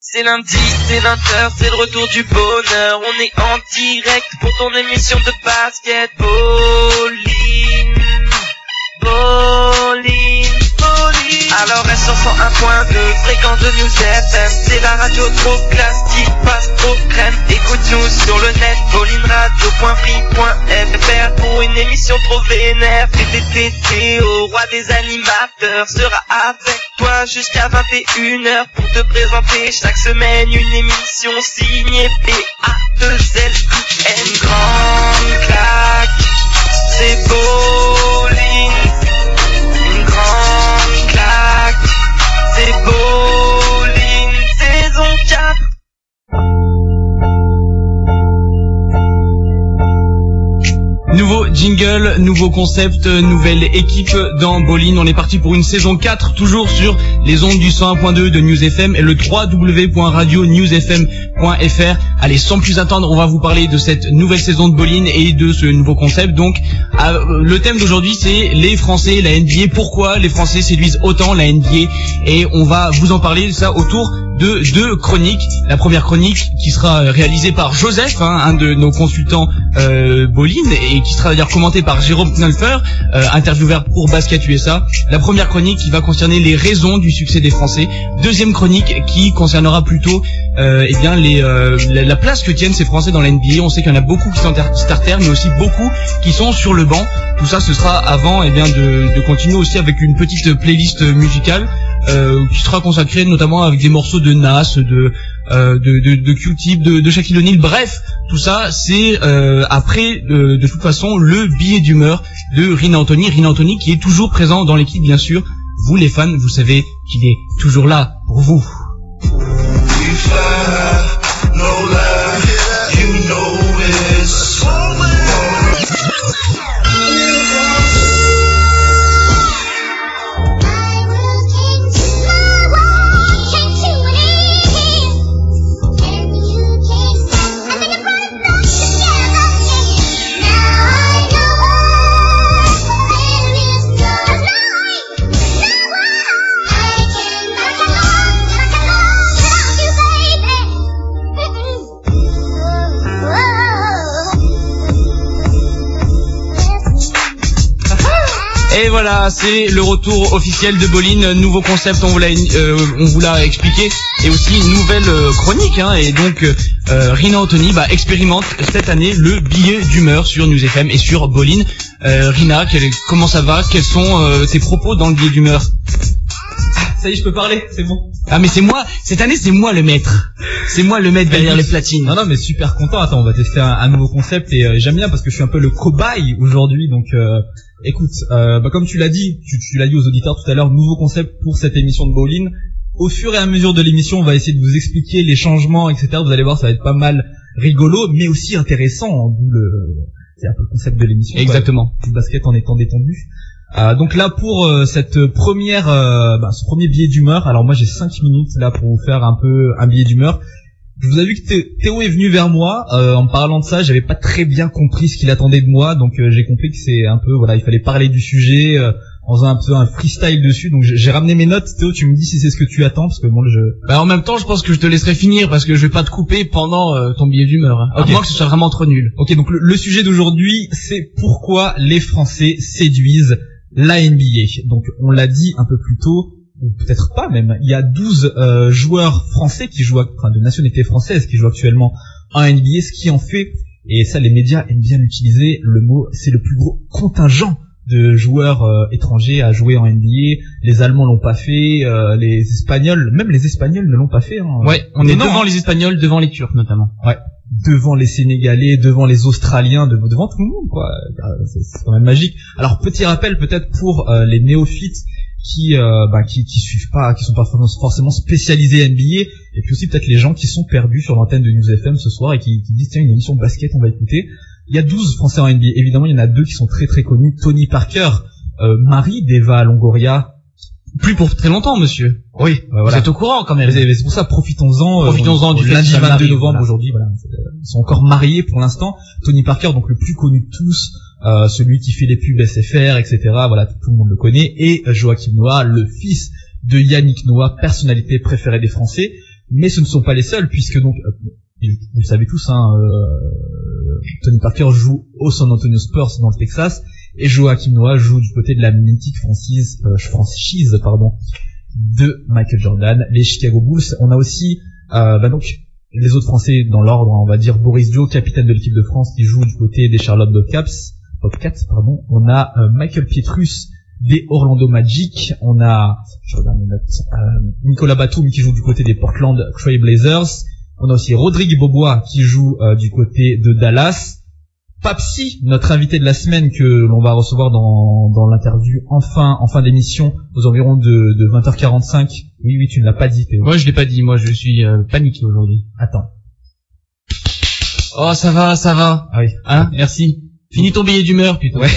C'est lundi, c'est 20h, c'est le retour du bonheur. On est en direct pour ton émission de basket. Alors reste sur 101.2, fréquence de News FM. C'est la radio trop classique, passe trop crème. Écoute-nous sur le net, bowlingradio.free.fr pour une émission trop vénère. TTT au roi des animateurs sera avec toi jusqu'à 21h pour te présenter chaque semaine une émission signée P-A-2-L-I-N. Grande claque, c'est bowling. Nouveau jingle, nouveau concept, nouvelle équipe dans Bolin. On est parti pour une saison 4, toujours sur les ondes du 101.2 de News FM et le www.radionewsfm.fr. Allez, sans plus attendre, on va vous parler de cette nouvelle saison de Bolin et de ce nouveau concept. Donc, le thème d'aujourd'hui, c'est les Français, la NBA. Pourquoi les Français séduisent autant la NBA Et on va vous en parler, ça, autour de deux chroniques. La première chronique qui sera réalisée par Joseph, hein, un de nos consultants euh, et qui sera d'ailleurs commentée par Jérôme Knolfer, euh, intervieweur pour Basket USA. La première chronique qui va concerner les raisons du succès des Français. Deuxième chronique qui concernera plutôt euh, eh bien les, euh, la, la place que tiennent ces Français dans la NBA. On sait qu'il y en a beaucoup qui sont starters, mais aussi beaucoup qui sont sur le banc. Tout ça, ce sera avant eh bien de, de continuer aussi avec une petite playlist musicale euh, qui sera consacrée notamment avec des morceaux de Nas, de euh, de, de, de Q-Tip, de, de Shaquille O'Neal. Bref, tout ça, c'est euh, après de toute façon le billet d'humeur de Rina Anthony. Rina Anthony qui est toujours présent dans l'équipe, bien sûr. Vous les fans, vous savez qu'il est toujours là pour vous. Voilà, c'est le retour officiel de Bolin, nouveau concept, on vous l'a euh, on vous l'a expliqué, et aussi une nouvelle euh, chronique. Hein, et donc, euh, Rina Anthony bah, expérimente cette année le billet d'humeur sur News FM et sur Bolin. Euh, Rina, quel- comment ça va? Quels sont euh, tes propos dans le billet d'humeur? Ça y est, je peux parler, c'est bon. Ah mais c'est moi, cette année c'est moi le maître. C'est moi le maître derrière les platines. Non, non, mais super content. Attends, on va tester un, un nouveau concept et euh, j'aime bien parce que je suis un peu le cobaye aujourd'hui. Donc, euh, écoute, euh, bah, comme tu l'as dit, tu, tu l'as dit aux auditeurs tout à l'heure, nouveau concept pour cette émission de bowling. Au fur et à mesure de l'émission, on va essayer de vous expliquer les changements, etc. Vous allez voir, ça va être pas mal rigolo, mais aussi intéressant. D'où le, c'est un peu le concept de l'émission. quoi. Exactement. du basket en étant détendu. Euh, donc là pour euh, cette première, euh, bah, ce premier billet d'humeur. Alors moi j'ai 5 minutes là pour vous faire un peu un billet d'humeur. Je vous ai vu que Thé- Théo est venu vers moi euh, en me parlant de ça. J'avais pas très bien compris ce qu'il attendait de moi, donc euh, j'ai compris que c'est un peu voilà, il fallait parler du sujet euh, en faisant un peu un freestyle dessus. Donc j'ai ramené mes notes. Théo, tu me dis si c'est ce que tu attends parce que moi je Bah, en même temps, je pense que je te laisserai finir parce que je vais pas te couper pendant euh, ton billet d'humeur. Hein. À Ok. moins que ce soit vraiment trop nul. Ok, donc le, le sujet d'aujourd'hui, c'est pourquoi les Français séduisent la NBA. Donc on l'a dit un peu plus tôt, ou peut-être pas même, il y a 12 euh, joueurs français qui jouent, enfin de nationalité française qui jouent actuellement en NBA, ce qui en fait, et ça les médias aiment bien l'utiliser, le mot, c'est le plus gros contingent de joueurs euh, étrangers à jouer en NBA. Les Allemands l'ont pas fait, euh, les Espagnols, même les Espagnols ne l'ont pas fait. Hein. Ouais, on est devant hein. les Espagnols, devant les Turcs notamment. devant les Sénégalais, devant les Australiens, de- devant tout le monde, quoi. C'est c'est quand même magique. Alors petit rappel peut-être pour euh, les néophytes qui, euh, bah, qui qui suivent pas, qui sont pas forcément- spécialisés NBA, et puis aussi peut-être les gens qui sont perdus sur l'antenne de News FM ce soir et qui, qui disent tiens une émission de basket on va écouter. Il y a 12 Français en NBA. Évidemment il y en a deux qui sont très très connus. Tony Parker, euh, Marie Deva Longoria. Plus pour très longtemps, monsieur. Oui, bah, voilà. Vous êtes au courant quand même. C'est pour ça, profitons-en. euh, Profitons-en on- du lundi festival 22 Marie, novembre voilà. aujourd'hui. Voilà, ils sont encore mariés pour l'instant. Tony Parker, donc le plus connu de tous, euh, celui qui fait les pubs SFR, etc. Voilà, tout le monde le connaît. Et Joachim Noah, le fils de Yannick Noah, personnalité préférée des Français. Mais ce ne sont pas les seuls, puisque donc, euh, vous le savez tous, hein, euh, Tony Parker joue au San Antonio Spurs dans le Texas, et Joachim Noah joue du côté de la mythique franchise, euh, franchise pardon, de Michael Jordan, les Chicago Bulls. On a aussi bah donc les autres Français dans l'ordre, on va dire Boris Dio, capitaine de l'équipe de France, qui joue du côté des Charlotte Bobcats. Bobcats pardon. On a euh, Michael Pietrus des Orlando Magic. On a je regarde mes notes, euh, Nicolas Batum qui joue du côté des Portland Trail Blazers. On a aussi Rodrigue Bobois qui joue euh, du côté de Dallas. Papsi, notre invité de la semaine que l'on va recevoir dans, dans l'interview en fin, en fin d'émission aux environs de, de 20h45. Oui, oui, tu ne l'as pas dit. Théo. Moi, je l'ai pas dit. Moi, je suis euh, paniqué aujourd'hui. Attends. Oh, ça va, ça va. Ah oui. Hein? Merci. Finis ton billet d'humeur, putain. Ouais.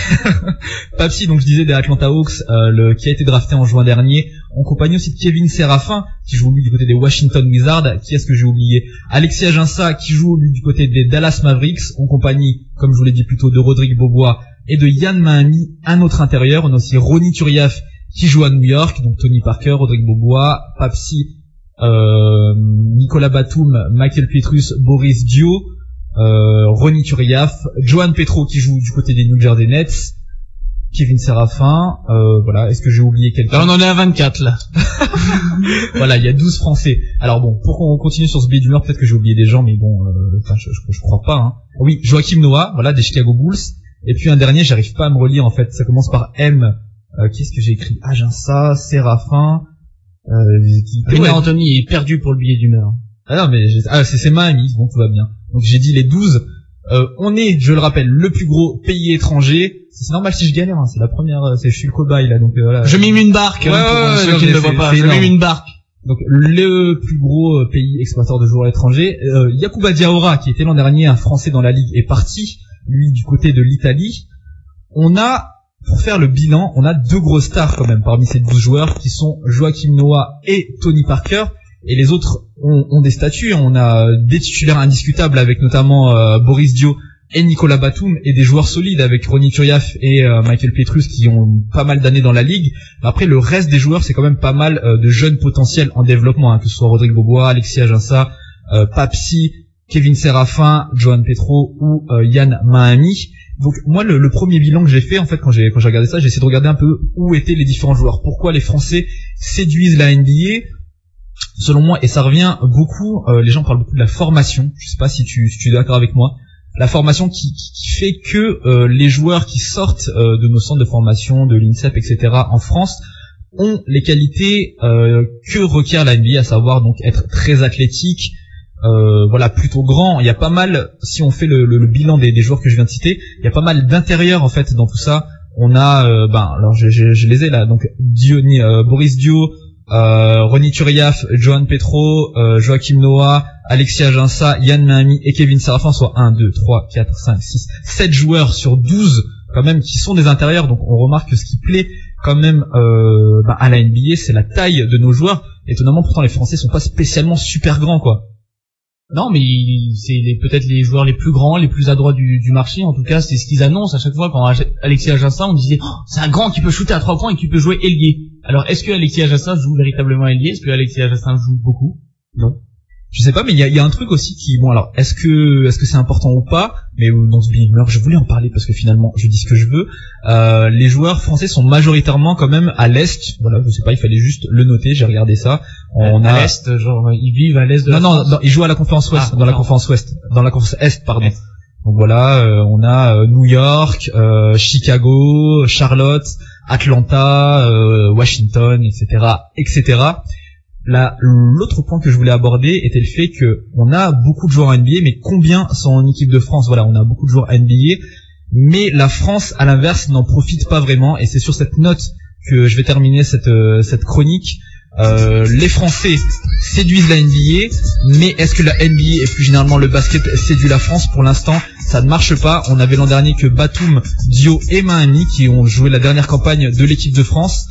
Papsi, donc je disais des Atlanta Hawks, euh, le, qui a été drafté en juin dernier, en compagnie aussi de Kevin Serafin, qui joue lui du côté des Washington Wizards. Qui est-ce que j'ai oublié? Alexis Aginsa, qui joue lui du côté des Dallas Mavericks, en compagnie, comme je vous l'ai dit plus tôt, de Rodrigue Bobois et de Yann Mahami, un autre intérieur. On a aussi Ronnie Turiaf, qui joue à New York, donc Tony Parker, Rodrigue Bobois, Papsi, euh, Nicolas Batum, Michael Petrus, Boris Dio, euh, Ronnie Turiaf, Johan Petro qui joue du côté des New Jersey Nets, Kevin Serafin, euh, voilà, est-ce que j'ai oublié quelqu'un? On en est à 24, là. Voilà, il y a 12 Français. Alors bon, pour qu'on continue sur ce billet d'humeur, peut-être que j'ai oublié des gens, mais bon, euh, je, je, je crois pas. Hein. Oui, Joachim Noah, voilà, des Chicago Bulls. Et puis un dernier, j'arrive pas à me relire en fait. Ça commence par M. Euh, Qu'est-ce que j'ai écrit? Aginsa, Séraphin. Euh, qui- Ouais. Anthony est perdu pour le billet d'humeur. Ah non, mais ah, c'est c'est Miami, bon tout va bien. Donc j'ai dit les 12. Euh, on est, je le rappelle, le plus gros pays étranger. C'est normal si je galère, hein, c'est la première, euh, c'est je suis le cobaye là, donc euh, voilà. Je mime une barque, Ouais, hein, pour ouais, ouais, ceux non, qui ne le c'est- voient pas. Je mime une barque. Donc le plus gros euh, pays exportateur de joueurs étrangers, euh, Yacouba Diawara, qui était l'an dernier un Français dans la ligue, est parti, lui du côté de l'Italie. On a, pour faire le bilan, on a deux grosses stars quand même parmi ces 12 joueurs, qui sont Joachim Noah et Tony Parker. Et les autres ont, ont des statuts. On a des titulaires indiscutables avec notamment euh, Boris Dio et Nicolas Batum et des joueurs solides avec Ronnie Turiaf et euh, Michael Petrus qui ont pas mal d'années dans la ligue. Après, le reste des joueurs, c'est quand même pas mal euh, de jeunes potentiels en développement, hein, que ce soit Rodrigue Bobois, Alexis Aginsa, euh, Papsi, Kevin Serafin, Johan Petro ou euh, Yann Mahami. Donc moi, le, le premier bilan que j'ai fait, en fait, quand j'ai quand j'ai regardé ça, j'ai essayé de regarder un peu où étaient les différents joueurs, pourquoi les Français séduisent la NBA. Selon moi, et ça revient beaucoup, euh, les gens parlent beaucoup de la formation. Je sais pas si tu, si tu es d'accord avec moi. La formation qui, qui- qui fait que euh, les joueurs qui sortent euh, de nos centres de formation, de l'INSEP, etc. en France, ont les qualités euh, que requiert la NBA, à savoir donc être très athlétique, euh, voilà plutôt grand. Il y a pas mal, si on fait le, le- le bilan des, des joueurs que je viens de citer, il y a pas mal d'intérieur en fait dans tout ça. On a, euh, ben alors je, les ai là, donc Boris Dio, euh, Ronnie Turiaf, Johan Petro, euh, Joachim Noah, Alexis Aginsa, Yann Mahami et Kevin Serafin, soit 1, 2, 3, 4, 5, 6, 7 joueurs sur 12 quand même qui sont des intérieurs. Donc on remarque que ce qui plaît quand même euh, bah, à la NBA, c'est la taille de nos joueurs. Étonnamment, pourtant les Français sont pas spécialement super grands quoi. Non, mais c'est peut-être les joueurs les plus grands, les plus adroits du, marché. En tout cas, c'est ce qu'ils annoncent à chaque fois. Quand Alexis Aginsa, on disait, Oh, c'est un grand qui peut shooter à trois points et qui peut jouer ailier. Alors, est-ce que Alexis Aginsa joue véritablement ailier Est-ce que Alexis Aginsa joue beaucoup? Je sais pas, mais il y a, y a un truc aussi qui, bon alors, est-ce que est-ce que c'est important ou pas? Mais euh, dans ce Big je voulais en parler parce que finalement, je dis ce que je veux. Euh, les joueurs français sont majoritairement quand même à l'est. Voilà, je sais pas, il fallait juste le noter. J'ai regardé ça. On à a l'est, genre ils vivent à l'est de non la non, non, ils jouent à la conférence ouest, Ah, dans la conférence. ouest, dans la conférence est, pardon. Est. Donc voilà, euh, on a euh, New York, euh, Chicago, Charlotte, Atlanta, euh, Washington, etc., etc. Là, l'autre point que je voulais aborder était le fait que on a beaucoup de joueurs NBA, mais combien sont en équipe de France? Voilà, on a beaucoup de joueurs NBA, mais la France, à l'inverse, n'en profite pas vraiment. Et c'est sur cette note que je vais terminer cette euh, cette chronique. Euh, les Français séduisent la NBA, mais est-ce que la NBA et plus généralement le basket séduit la France? Pour l'instant, ça ne marche pas. On avait l'an dernier que Batum, Dio et Mahami qui ont joué la dernière campagne de l'équipe de France.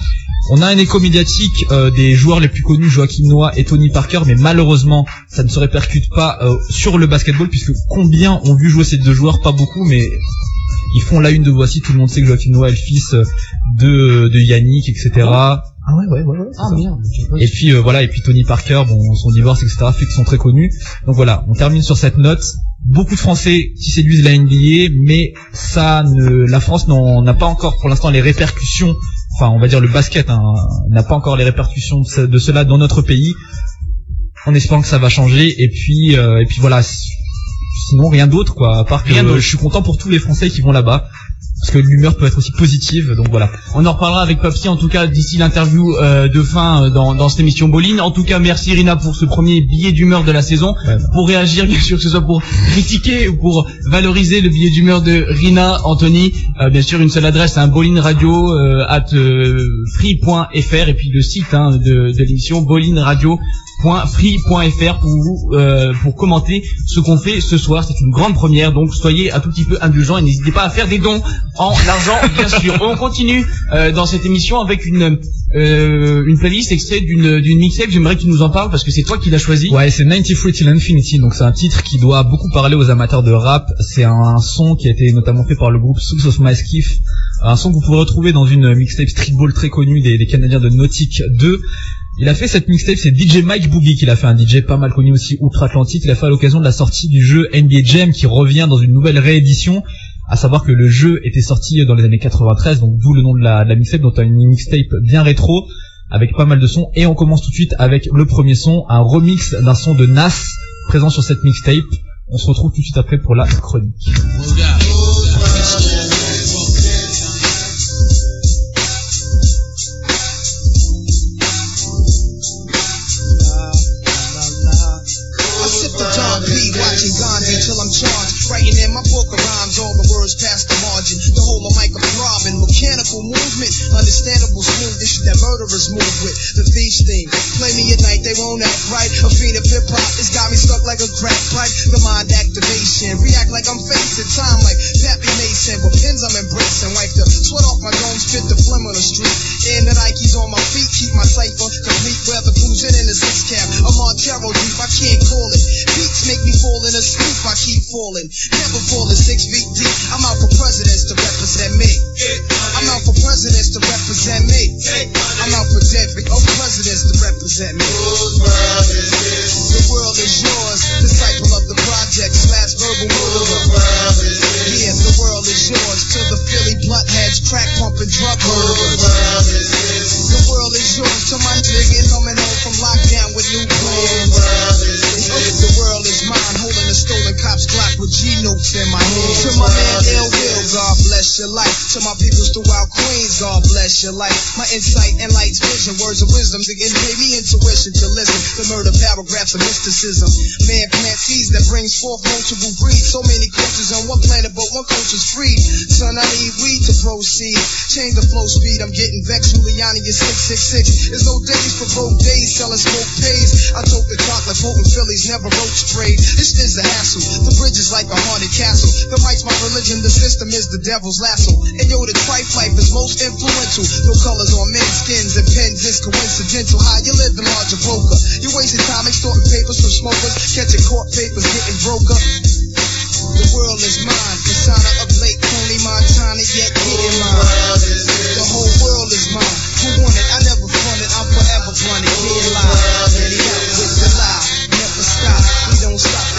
On a un écho médiatique euh, des joueurs les plus connus, Joachim Noah et Tony Parker, mais malheureusement, ça ne se répercute pas euh, sur le basketball, puisque combien ont vu jouer ces deux joueurs? Pas beaucoup, mais ils font la une de voici. Tout le monde sait que Joachim Noah est le fils de Yannick, etc. Ah ouais, ouais, ouais. ouais c'est Ah ça. merde. j'ai pas- Et puis euh, voilà, et puis Tony Parker, bon, son divorce, etc., fait qu'ils sont très connus. Donc voilà, on termine sur cette note. Beaucoup de Français qui séduisent la NBA, mais ça ne, la France n'en- n'a pas encore pour l'instant les répercussions. Enfin, on va dire le basket hein, n'a pas encore les répercussions de, ce- de cela dans notre pays. En espérant que ça va changer. Et puis, euh, et puis voilà. Sinon, rien d'autre quoi. À part que Rien je suis content pour tous les Français qui vont là-bas, parce que l'humeur peut être aussi positive. Donc voilà. On en reparlera avec Papsi en tout cas d'ici l'interview euh, de fin euh, dans, dans cette émission Boline. En tout cas, merci Rina pour ce premier billet d'humeur de la saison. Ouais, bah. Pour réagir, bien sûr, que ce soit pour critiquer ou pour valoriser le billet d'humeur de Rina, Anthony. Euh, bien sûr, une seule adresse, un Boline Radio euh, at euh, free.fr et puis le site hein, de, de l'émission Boline Radio free.fr pour vous euh, pour commenter ce qu'on fait ce soir. C'est une grande première, donc soyez un tout petit peu indulgents et n'hésitez pas à faire des dons en argent, bien sûr. On continue euh, dans cette émission avec une euh, une playlist extrait d'une d'une mixtape. J'aimerais que tu nous en parles parce que c'est toi qui l'as choisi. Ouais, c'est 93 Till Infinity, donc c'est un titre qui doit beaucoup parler aux amateurs de rap. C'est un, son qui a été notamment fait par le groupe Souls of Maskiff, un son que vous pouvez retrouver dans une mixtape streetball très connue des, des Canadiens de Nautic 2. Il a fait cette mixtape, c'est DJ Mike Boogie qui l'a fait, un DJ pas mal connu aussi outre-Atlantique. Il a fait à l'occasion de la sortie du jeu NBA Jam qui revient dans une nouvelle réédition. À savoir que le jeu était sorti dans les années 93, donc d'où le nom de la, mixtape, donc une mixtape bien rétro avec pas mal de sons et on commence tout de suite avec le premier son, un remix d'un son de Nas présent sur cette mixtape. On se retrouve tout de suite après pour la chronique. Past the margin. The whole of mic throbbing, mechanical movement, understandable smooth. This that murderers move with. The thieves theme. Play me at night, they won't act right. A fiend of hip hop, it's got me stuck like a crack pipe. The mind activation, react like I'm facing time like Pappy Mason. With pins I'm embracing, wipe the sweat off my gums, spit the phlegm on the street. And the Nikes on my feet, keep my cipher complete. Weather cruising in the six cab. A Montero deep, I can't call it. Beats make me fall in a sleep, I keep falling. Never falling six feet deep. I'm out for presidents to represent me. I'm out for presidents to represent me. I'm out for David, oh presidents to represent me. The world is yours, disciple of the project slash verbal murderer. Yeah, the world is yours to the Philly blunt heads, crack pumping drug murderers. The world is yours to my nigga coming home from lockdown with new plans. Oh, the world is mine, holding a stolen cop's Glock with G notes in my hand. To my man Ill Will, God bless your life. To my peoples throughout Queens, God bless your life. My insight and light's vision, words of wisdom to give me intuition to listen. The murder paragraphs of mysticism. Man plant seeds that brings forth multiple breeds. So many cultures on one planet, but one culture's free. Son, I need weed to proceed. Change the flow speed, I'm getting vexed. Giuliani is 666. There's no days for broke days, selling smoke pays. I took the chocolate, potent Phillies, never roach sprayed. This is a hassle. The bridge is like a haunted castle. The mic's my religion, the system is the devil's lasso. And yo, the trife life is most influential. No colors on men's skins and pens is coincidental. How you live the larger broker. You wasting time extorting papers from smokers, catching court papers, getting broke up. The world is mine. Persona of Lake Tony Montana, yet getting mine. The whole world is mine. Who want it? I never front it. I'm forever running. Get live. Ready out with the lie. Never stop. We don't stop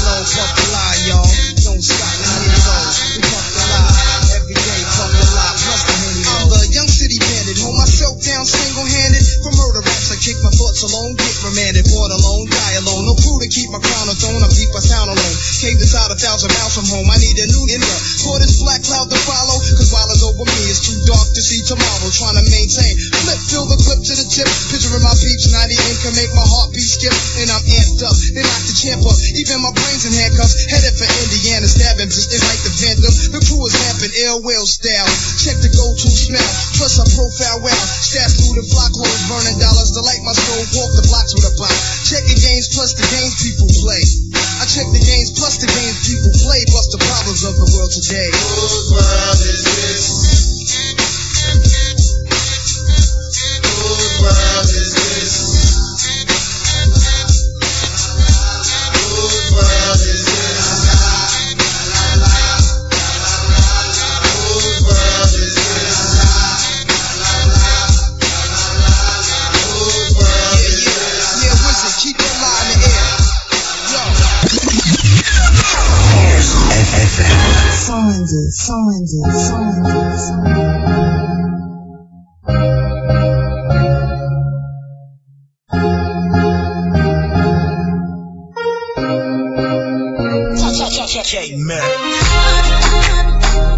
Fuck lie, y'all. Don't stop henny low. We fuck. Every day, fuck. Plus the. I'm the young city bandit. Hold myself down single handed. For murder kick my thoughts alone. Get remanded. Born alone. Die alone. No crew to keep my crown on throne. I keep my sound alone. Caved inside a thousand miles from home. I need a new inner. For this black cloud to follow. Cause while it's over me, it's too dark to see tomorrow. Trying to maintain. Flip, fill the clip to the tip. Picturing my peeps. 98 can make my heartbeat skip. And I'm amped up. They knock the champ up. Even my brains in handcuffs. Headed for Indiana. Stabbing just it's like the Phantom. The crew is rampant. Ill will style. Check the go-to smell. Plus I profile well. Stash through the block holes. Burning dollars to light my soul. Walk the blocks with a block. Check the games plus the games people play. I check the games plus the games people play. Bust the problems of the world today. Whose world is this? 101.2, 101.2, 101.2, 101.2.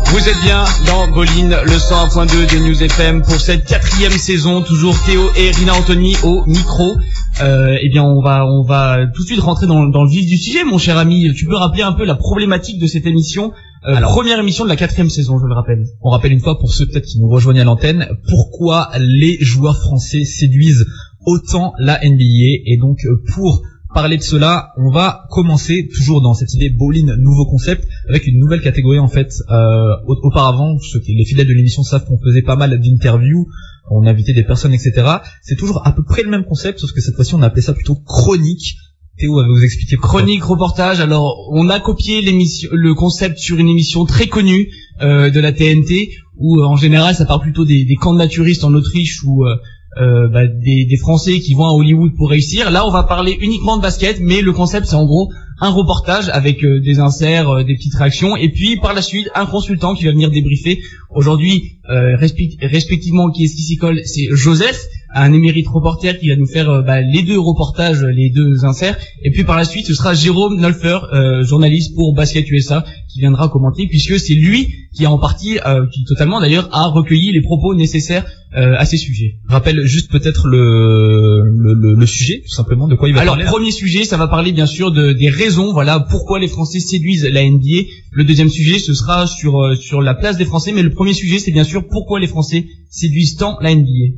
Vous êtes bien dans Bolin, le 101.2 de News FM pour cette quatrième saison. Toujours Théo et Rina Anthony au micro. Euh, eh bien, on va, on va tout de suite rentrer dans, dans le vif du sujet, mon cher ami. Tu peux rappeler un peu la problématique de cette émission Euh, Première émission de la quatrième saison, je le rappelle. On rappelle une fois pour ceux peut-être qui nous rejoignent à l'antenne, pourquoi les joueurs français séduisent autant la NBA. Et donc euh, pour parler de cela, on va commencer toujours dans cette idée bowling nouveau concept avec une nouvelle catégorie en fait. Euh, au- auparavant, ceux qui les fidèles de l'émission savent qu'on faisait pas mal d'interviews, on invitait des personnes, etc. C'est toujours à peu près le même concept, sauf que cette fois-ci on a appelé ça plutôt chronique. Théo va vous expliquer. Chronique, reportage. Alors, on a copié l'émission, le concept sur une émission très connue euh, de la TNT, où euh, en général, ça part plutôt des, des camps de naturistes en Autriche ou euh, euh, bah, des, des Français qui vont à Hollywood pour réussir. Là, on va parler uniquement de basket, mais le concept, c'est en gros un reportage avec euh, des inserts, euh, des petites réactions, et puis par la suite, un consultant qui va venir débriefer. Aujourd'hui, euh, respect- respectivement, qui est-ce qui s'y colle C'est Joseph, un émérite reporter qui va nous faire bah, les deux reportages, les deux inserts. Et puis par la suite, ce sera Jérôme Nolfer, journaliste pour Basket USA, qui viendra commenter, puisque c'est lui qui a en partie, euh, qui totalement d'ailleurs, a recueilli les propos nécessaires euh, à ces sujets. Rappelle juste peut-être le, le, le, le sujet, tout simplement, de quoi il va Alors parler. premier sujet, ça va parler bien sûr de, des raisons, voilà pourquoi les Français séduisent la NBA. Le deuxième sujet, ce sera sur euh, sur la place des Français, mais le premier sujet, c'est bien sûr pourquoi les Français séduisent tant la NBA.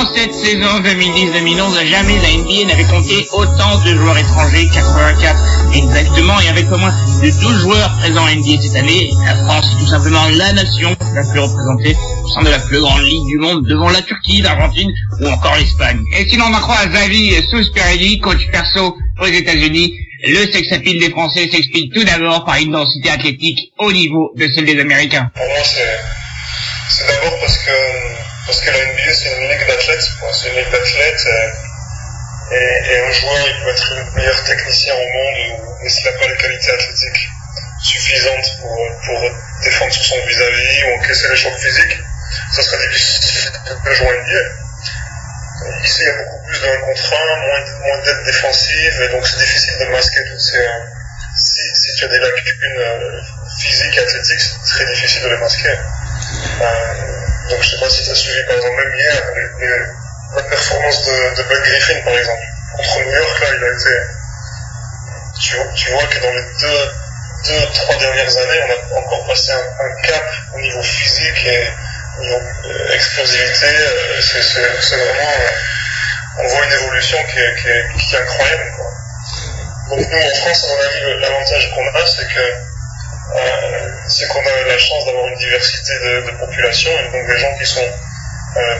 En cette saison 2010-2011, jamais la NBA n'avait compté autant de joueurs étrangers, 84 exactement, et avec pas moins de 12 joueurs présents en NBA cette année, la France est tout simplement la nation la plus représentée au sein de la plus grande ligue du monde, devant la Turquie, l'Argentine ou encore l'Espagne. Et sinon, on en croit à Xavi Souspirelli, coach perso aux États-Unis, le sex appeal des Français s'explique tout d'abord par une densité athlétique au niveau de celle des Américains. Pour moi, c'est d'abord parce que parce que la NBA c'est une ligue d'athlètes, c'est une ligue d'athlètes euh, et, un joueur il peut être le meilleur technicien au monde, mais s'il n'a pas les qualités athlétiques suffisantes pour pour défendre sur son vis-à-vis ou encaisser les chocs physiques, ça serait difficile de jouer en NBA. Ici, il y a beaucoup plus 1 contre 1, moins, moins d'aide défensive, et donc c'est difficile de masquer toutes ces... euh, si, tu as des lacunes euh, physiques athlétiques, c'est très difficile de les masquer. Euh, donc je sais pas si tu as suivi par exemple même hier les- la performance de, de Griffin par exemple. Contre New York là il a été... Tu, tu vois que dans les deux, deux, trois dernières années on a encore passé un, cap au niveau physique et au niveau euh, explosivité. euh, c'est, vraiment... euh, on voit une évolution qui est, qui est, incroyable. Donc nous en France à mon avis l'avantage qu'on a c'est que c'est qu'on a la chance d'avoir une diversité de, population et donc des gens qui sont euh,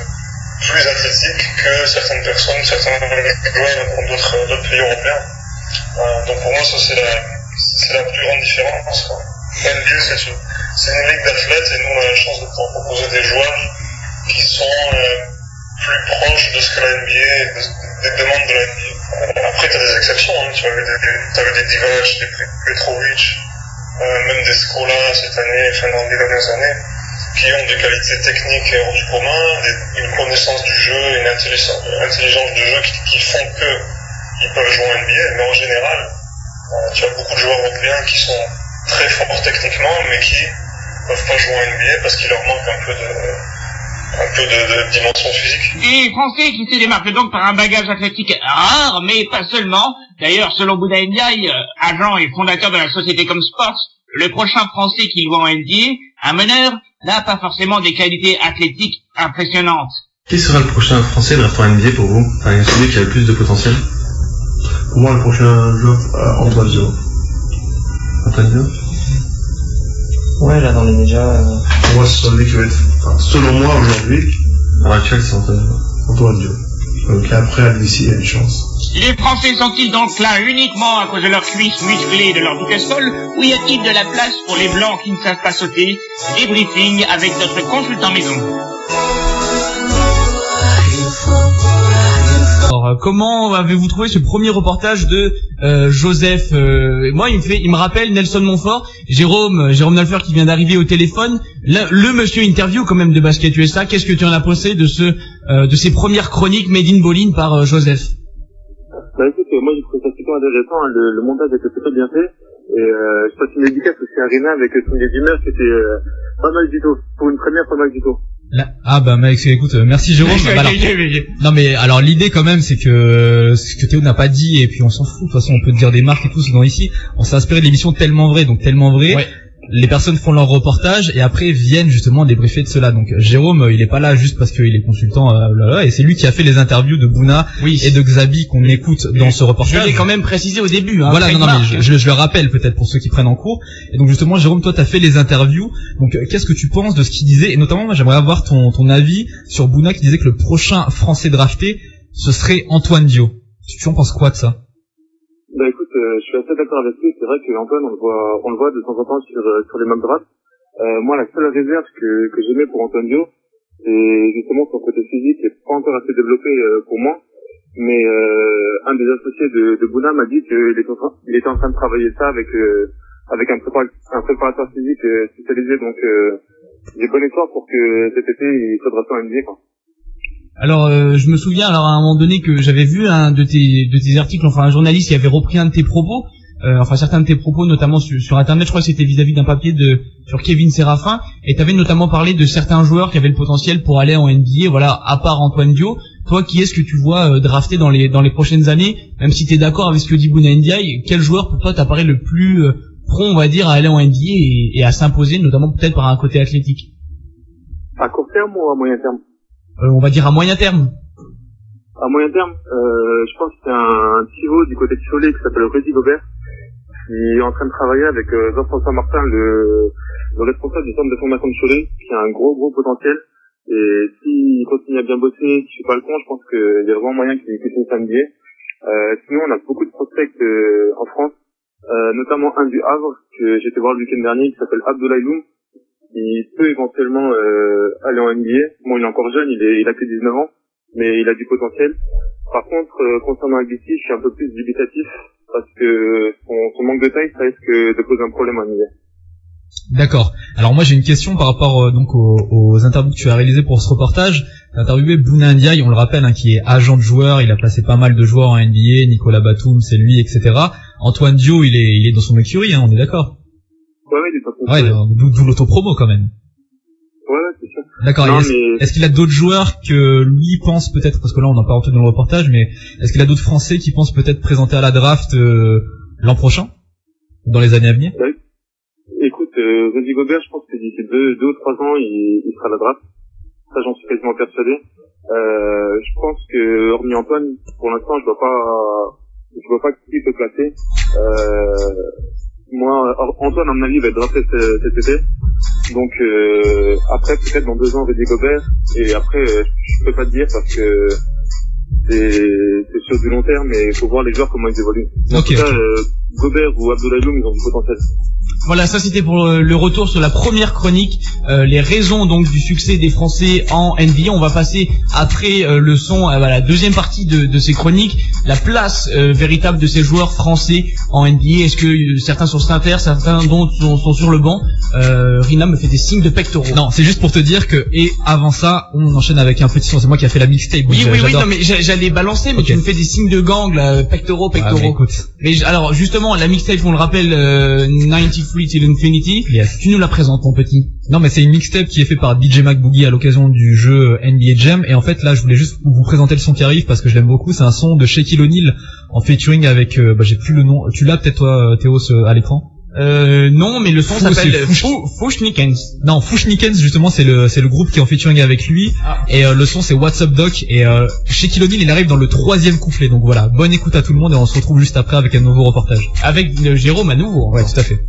plus athlétiques que certaines personnes, certains joueurs d'autres pays européens. Euh, donc pour moi ça c'est la, la plus grande différence. quoi. NBA c'est une, ligue d'athlètes et nous on a la chance de pouvoir proposer des joueurs qui sont euh, plus proches de ce que la NBA, de- des demandes de la NBA. Euh, Après tu as des exceptions, hein. tu avais des, avais des Divac, des Petrovic, euh, même des Scola cette année, enfin dans dernières années, qui ont des qualités techniques hors du commun, une connaissance du jeu, une intelligence, intelligence du jeu qui, qui font que ils peuvent jouer en NBA, mais en général, euh, tu as beaucoup de joueurs européens qui sont très forts techniquement, mais qui peuvent pas jouer en NBA parce qu'il leur manque un peu de, un peu de, de dimension physique. Des Français qui se démarquent donc par un bagage athlétique rare, mais pas seulement. D'ailleurs, selon Bouddha Ndiaye, euh, agent et fondateur de la société comme Sports, le prochain Français qui voit en NBA, un meneur, n'a pas forcément des qualités athlétiques impressionnantes. Qui sera le prochain français drafté en NBA pour vous? Enfin, celui qui a le plus de potentiel Pour moi, le prochain joueur, euh, Antoine Vio. Antoine Diop Ouais, là, dans les médias, euh, Pour moi, c'est celui qui va être, enfin, selon moi, aujourd'hui, À actuelle, c'est Antoine Diop. Antoine Vio. Donc après, à d'ici, il y a une chance. Les Français sont-ils donc là uniquement à cause de leurs cuisses musclées et de leur Ducasol, ou y a-t-il de la place pour les Blancs qui ne savent pas sauter? Débriefing avec notre consultant maison. Alors, euh, comment avez-vous trouvé ce premier reportage de euh, Joseph euh, Moi, il me fait, il me rappelle Nelson Montfort, Jérôme, euh, Jérôme Nolfer qui vient d'arriver au téléphone. Là, le monsieur interview quand même de Basket USA. Qu'est-ce que tu en as pensé de ce, euh, de ces premières chroniques made in Bolin par euh, Joseph? Bah écoute, moi j'ai trouvé ça super intéressant, hein. le, le montage était plutôt bien fait. Et je passe une dédicace aussi à Rina avec son Dimmer, c'était pas mal du tout. Pour une première, pas mal du tout. Ah bah mec, écoute, euh, merci Jérôme. Bah, alors- non mais alors l'idée quand même c'est que ce que Théo n'a pas dit et puis on s'en fout. De toute façon on peut te dire des marques et tout ce dans ici. On s'est inspiré de l'émission tellement vrai, donc tellement vrai. Les personnes font leur reportage et après viennent justement débriefer de cela. Donc Jérôme, euh, il est pas là juste parce qu'il est consultant euh, là, là, et c'est lui qui a fait les interviews de Bouna et de Xabi qu'on écoute dans ce reportage. Je l'ai quand même précisé au début. Hein, Voilà, non, non, mais je, je, je le rappelle peut-être pour ceux qui prennent en cours. Et donc justement, Jérôme, toi, t'as fait les interviews. Donc, euh, qu'est-ce que tu penses de ce qu'il disait? Et notamment, moi, j'aimerais avoir ton, ton avis sur Bouna qui disait que le prochain Français drafté, ce serait Antoine Dio. Tu, en penses quoi de ça? Euh, je suis assez d'accord avec lui. C'est vrai que Antoine, on le voit, on le voit de temps en temps sur, euh, sur les mock drafts. Euh, moi, la seule réserve que, que j'aimais pour Antoine Dio, c'est justement son côté physique est pas encore assez développé euh, pour moi. Mais euh, un des associés de, de Bouna m'a dit qu'il était, était en train de travailler ça avec euh, avec un, un préparateur physique spécialisé. Donc j'ai bon espoir pour que cet été il drafté en NBA. Quoi. Alors, euh, je me souviens, alors à un moment donné que j'avais vu un de tes de tes articles, enfin un journaliste qui avait repris un de tes propos, euh, enfin certains de tes propos, notamment sur, internet, je crois que c'était vis-à-vis d'un papier de sur Kevin Séraphin, et tu avais notamment parlé de certains joueurs qui avaient le potentiel pour aller en NBA, voilà, à part Antoine Dio. Toi, qui est-ce que tu vois euh, drafter dans les dans les prochaines années, même si tu es d'accord avec ce que dit Bouna Ndiaye, quel joueur pour toi t'apparaît le plus euh, prompt, on va dire, à aller en NBA et, et à s'imposer, notamment peut-être par un côté athlétique, À court terme ou à moyen terme? On va dire à moyen terme. À moyen terme, euh, je pense que c'est un pivot du côté de Cholet qui s'appelle Rudy Gobert, qui est en train de travailler avec euh, Jean-François Martin, le, le responsable du centre de formation de Cholet, qui a un gros gros potentiel. Et s'il continue à bien bosser, qui fait pas le con, je pense qu'il y a vraiment moyen qu'il qu'il finisse NBA. Euh, sinon, on a beaucoup de prospects euh, en France, euh, notamment un du Havre, que j'étais voir le week-end dernier, qui s'appelle Abdoulaye Loum, qui peut éventuellement euh, aller en NBA. Bon, il est encore jeune, il, est, il a que 19 ans, mais il a du potentiel. Par contre, euh, concernant Agassi, je suis un peu plus dubitatif parce que son, son manque de taille, ça risque de poser un problème en NBA. D'accord. Alors moi j'ai une question par rapport euh, donc aux, aux interviews que tu as réalisées pour ce reportage. Tu as interviewé Bouna Ndiaye, on le rappelle, hein, qui est agent de joueur, il a placé pas mal de joueurs en NBA, Nicolas Batum, c'est lui, etc. Antoine Dio, il est, il est dans son écurie, hein, on est d'accord? Ouais, ouais, il est pas con. Ouais, d'où l'autopromo quand même. Ouais, ouais, c'est sûr. D'accord. Est-ce mais- qu'il a d'autres joueurs que lui pense peut-être, parce que là on n'a pas rentré dans le reportage, mais est-ce qu'il a d'autres Français qui pensent peut-être présenter à la draft euh, l'an prochain, dans les années à venir? Ouais. Écoute, euh, Rudy Gobert, je pense que d'ici deux, deux ou trois ans, il, il sera à la draft. Ça, j'en suis quasiment persuadé. Euh, je pense que, hormis Antoine, pour l'instant, je vois pas, je vois pas qui peut placer. Euh, moi, Or- Antoine, à mon avis, va être drafté ce- cet été. Donc, euh, après, peut-être dans deux ans, Rudy Gobert. Et après, euh, je peux pas te dire parce que c'est c'est sur du long terme, mais il faut voir les joueurs comment ils évoluent. En tout cas, euh, Gobert ou Abdoulaye Loum, ils ont du potentiel. Voilà, ça c'était pour euh, le retour sur la première chronique, euh, les raisons donc du succès des Français en NBA. On va passer après euh, le son à la deuxième partie de, de ces chroniques, la place euh, véritable de ces joueurs français en NBA. Est-ce que euh, certains sont starters, certains dont sont, sont, sur le banc? Euh, Rina me fait des signes de pectoraux. Non, c'est juste pour te dire que et avant ça, on enchaîne avec un petit son. C'est moi qui a fait la mixtape. Oui, oui, oui. Non, mais j'allais balancer, mais tu me fais des signes de gang, là, pectoraux, pectoraux. Ah, bah, écoute. mais alors justement, la mixtape, on le rappelle, 90 Beautifully Till Infinity. Yes. Tu nous la présentes, mon petit. Non, mais c'est une mixtape qui est faite par DJ McBoogie à l'occasion du jeu euh, NBA Jam. Et en fait, là, je voulais juste vous présenter le son qui arrive parce que je l'aime beaucoup. C'est un son de Shaquille O'Neal en featuring avec, euh, bah, j'ai plus le nom. Tu l'as peut-être toi, euh, Théo, à l'écran? Euh, non, mais le son Fou, s'appelle c'est Fouch- Fou- Fouchnikens. Non, Fouchnikens justement, c'est le c'est le groupe qui est en featuring avec lui. Ah. Et euh, le son c'est What's Up Doc. Et euh, Shaquille O'Neal, il arrive dans le troisième couplet. Donc voilà, bonne écoute à tout le monde et on se retrouve juste après avec un nouveau reportage. Avec euh, Jérôme à nouveau. Ouais, tout à fait.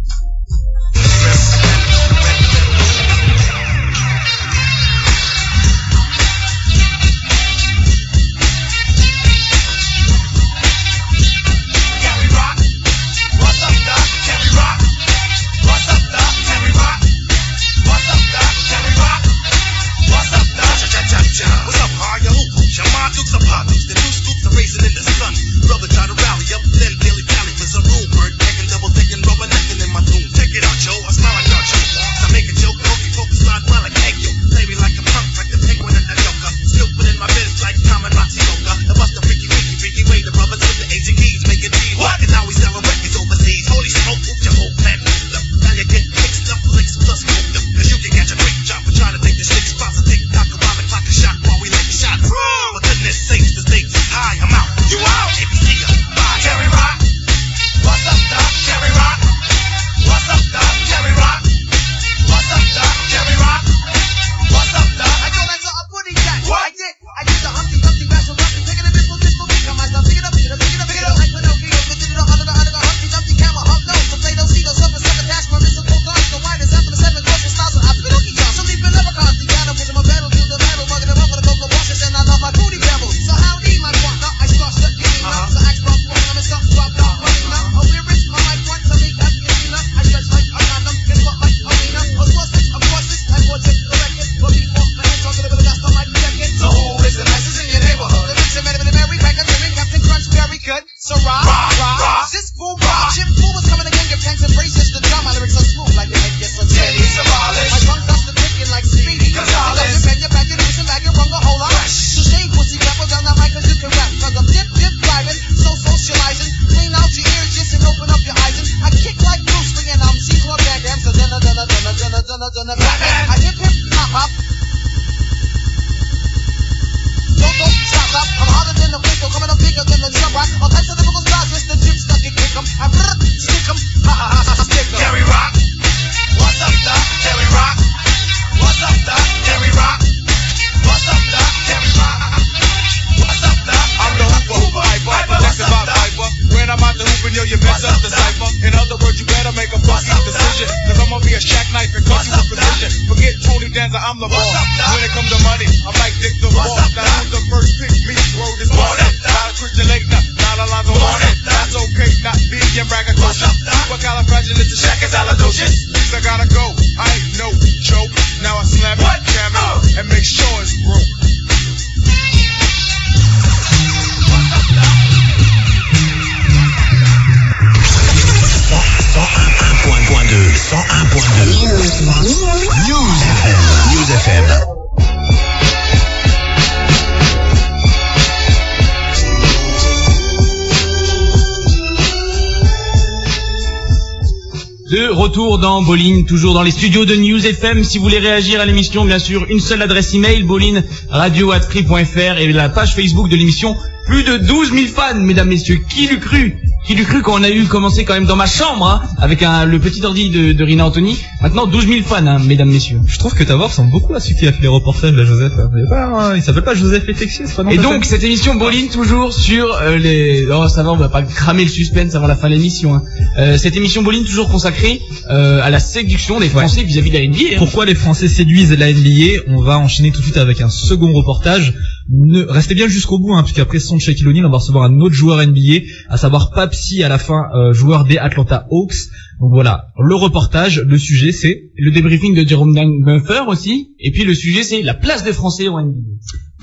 Dans les studios de News FM. Si vous voulez réagir à l'émission, bien sûr, une seule adresse email, bolinradio.free.fr et la page Facebook de l'émission. Plus de 12 000 fans, mesdames, messieurs. Qui l'eût cru? Qui l'eût cru quand on a eu commencé quand même dans ma chambre, hein, avec un, le petit ordi de, de Rina Anthony. Maintenant, 12 000 fans, hein, mesdames, messieurs. Je trouve que ta voix ressemble beaucoup à celui qui a fait les reportages de Joseph. pas, hein, il s'appelle pas Joseph c'est pas non, Et donc, cette émission Bolin, toujours sur euh, les... Oh, ça va, on va pas cramer le suspense avant la fin de l'émission. hein. Euh, cette émission Bolin, toujours consacrée euh, à la séduction des Français vis-à-vis de la NBA. Pourquoi les Français séduisent la NBA On va enchaîner tout de suite avec un second reportage. Ne, restez bien jusqu'au bout, hein, puisqu'après son de Shaquille O'Neal, on va recevoir un autre joueur NBA, à savoir Papsi à la fin, euh, joueur des Atlanta Hawks. Donc voilà, le reportage, le sujet c'est Le débriefing de Jerome Buffer aussi. Et puis le sujet, c'est la place des Français au NBA.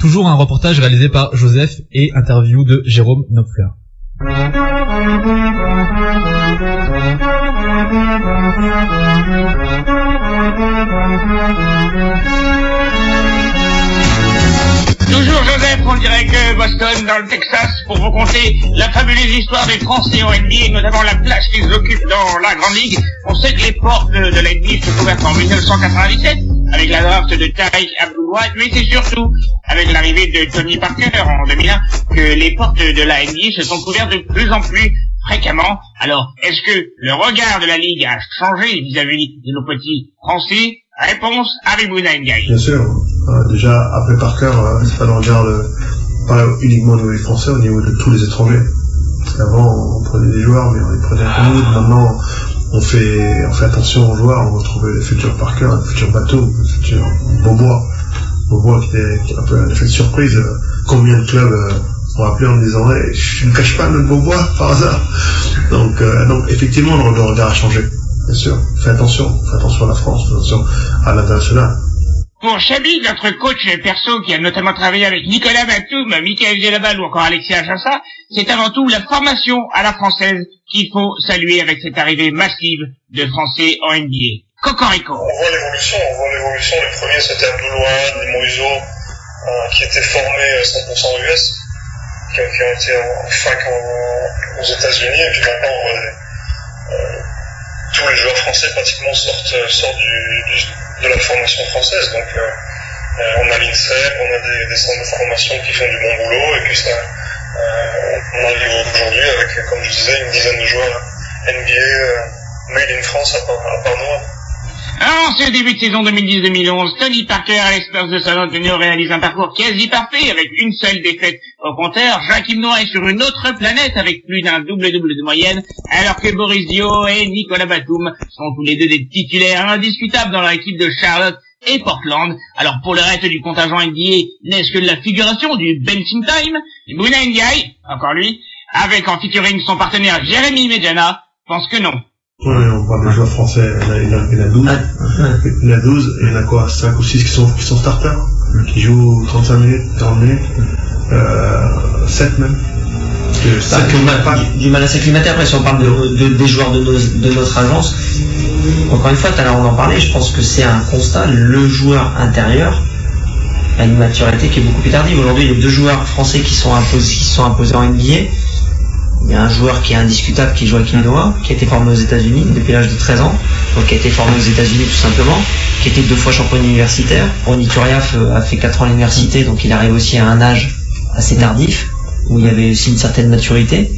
toujours un reportage réalisé par Joseph et interview de Jérôme Knopfler. Toujours Joseph, on dirait que Boston, dans le Texas, pour vous conter la fabuleuse histoire des Français en NBA, notamment la place qu'ils occupent dans la Grande Ligue. On sait que les portes de, de la NBA se sont ouvertes en 1997, avec la draft de Tariq Abdul-Wahid, mais c'est surtout avec l'arrivée de Tony Parker en 2001 que les portes de la NBA se sont ouvertes de plus en plus fréquemment. Alors, est-ce que le regard de la Ligue a changé vis-à-vis de nos petits Français? Réponse Bouna Ndiaye. Bien sûr. Euh, déjà, après Parker, c'est pas le regard de, pas uniquement au niveau des Français, au niveau de tous les étrangers. Qu'avant, on prenait des joueurs, mais on les prenait peu nous. Maintenant, on fait, on fait attention aux joueurs, on va trouver les futurs Parker, les futurs bateaux, les futurs Beaubois. Beaubois qui était un peu un effet de surprise. Combien de clubs euh, ont appelé en me disant, hey, je ne cache pas notre Beaubois par hasard. Donc, euh, donc effectivement, le regard a changé. Bien sûr. Fais attention. Fais attention à la France, fais attention à l'international. Pour Chabi, notre coach perso qui a notamment travaillé avec Nicolas Batum, Michael Gelabal ou encore Alexis Achassa, c'est avant tout la formation à la française qu'il faut saluer avec cette arrivée massive de Français en NBA. Cocorico. On voit l'évolution, on voit l'évolution. Les premiers c'était Abdoulouad, les Moïso, euh, qui étaient formés euh, 100% US, qui, qui ont été en fac aux États-Unis, et puis maintenant on voit les- euh, tous les joueurs français pratiquement sortent, euh, sortent de la formation française. Donc euh, euh, on a l'INSEP, on a des, centres de formation qui font du bon boulot, et puis ça, on arrive aujourd'hui avec, comme je disais, une dizaine de joueurs NBA made in France à part, à part nous. En ce début de saison 2010-2011, Tony Parker à de San Antonio réalise un parcours quasi parfait avec une seule défaite au compteur. Joachim Noah est sur une autre planète avec plus d'un double-double de moyenne, alors que Boris Dio et Nicolas Batum sont tous les deux des titulaires indiscutables dans leur équipe de Charlotte et Portland. Alors pour le reste du contingent NBA, n'est-ce que de la figuration du benching time? Bouna Ndiaye, encore lui, avec en featuring son partenaire Jérémy Medjana, pense que non. Ouais, on parle des joueurs français, il y en a, il y en a- il y en a 12. Il y en a 12, et il y en a quoi 5 ou 6 qui sont, qui sont starters, qui jouent 35 minutes, 40 minutes, euh, 7 même. Parce que Bah, sept, du, mal, pas. du- du mal à s'acclimater. Après, si on parle de, de- des joueurs de, nos- de notre agence, encore une fois, tout à l'heure on en parlait, je pense que c'est un constat. Le joueur intérieur a une maturité qui est beaucoup plus tardive. Aujourd'hui, il y a deux joueurs français qui sont imposés, qui sont imposés en NBA. Il y a un joueur qui est indiscutable, qui est Joachim Noah, qui a été formé aux États-Unis depuis l'âge de 13 ans, donc qui a été formé aux États-Unis tout simplement, qui était deux fois champion universitaire. Ronny Turiaf euh, a fait 4 ans à l'université, donc il arrive aussi à un âge assez tardif, où il y avait aussi une certaine maturité.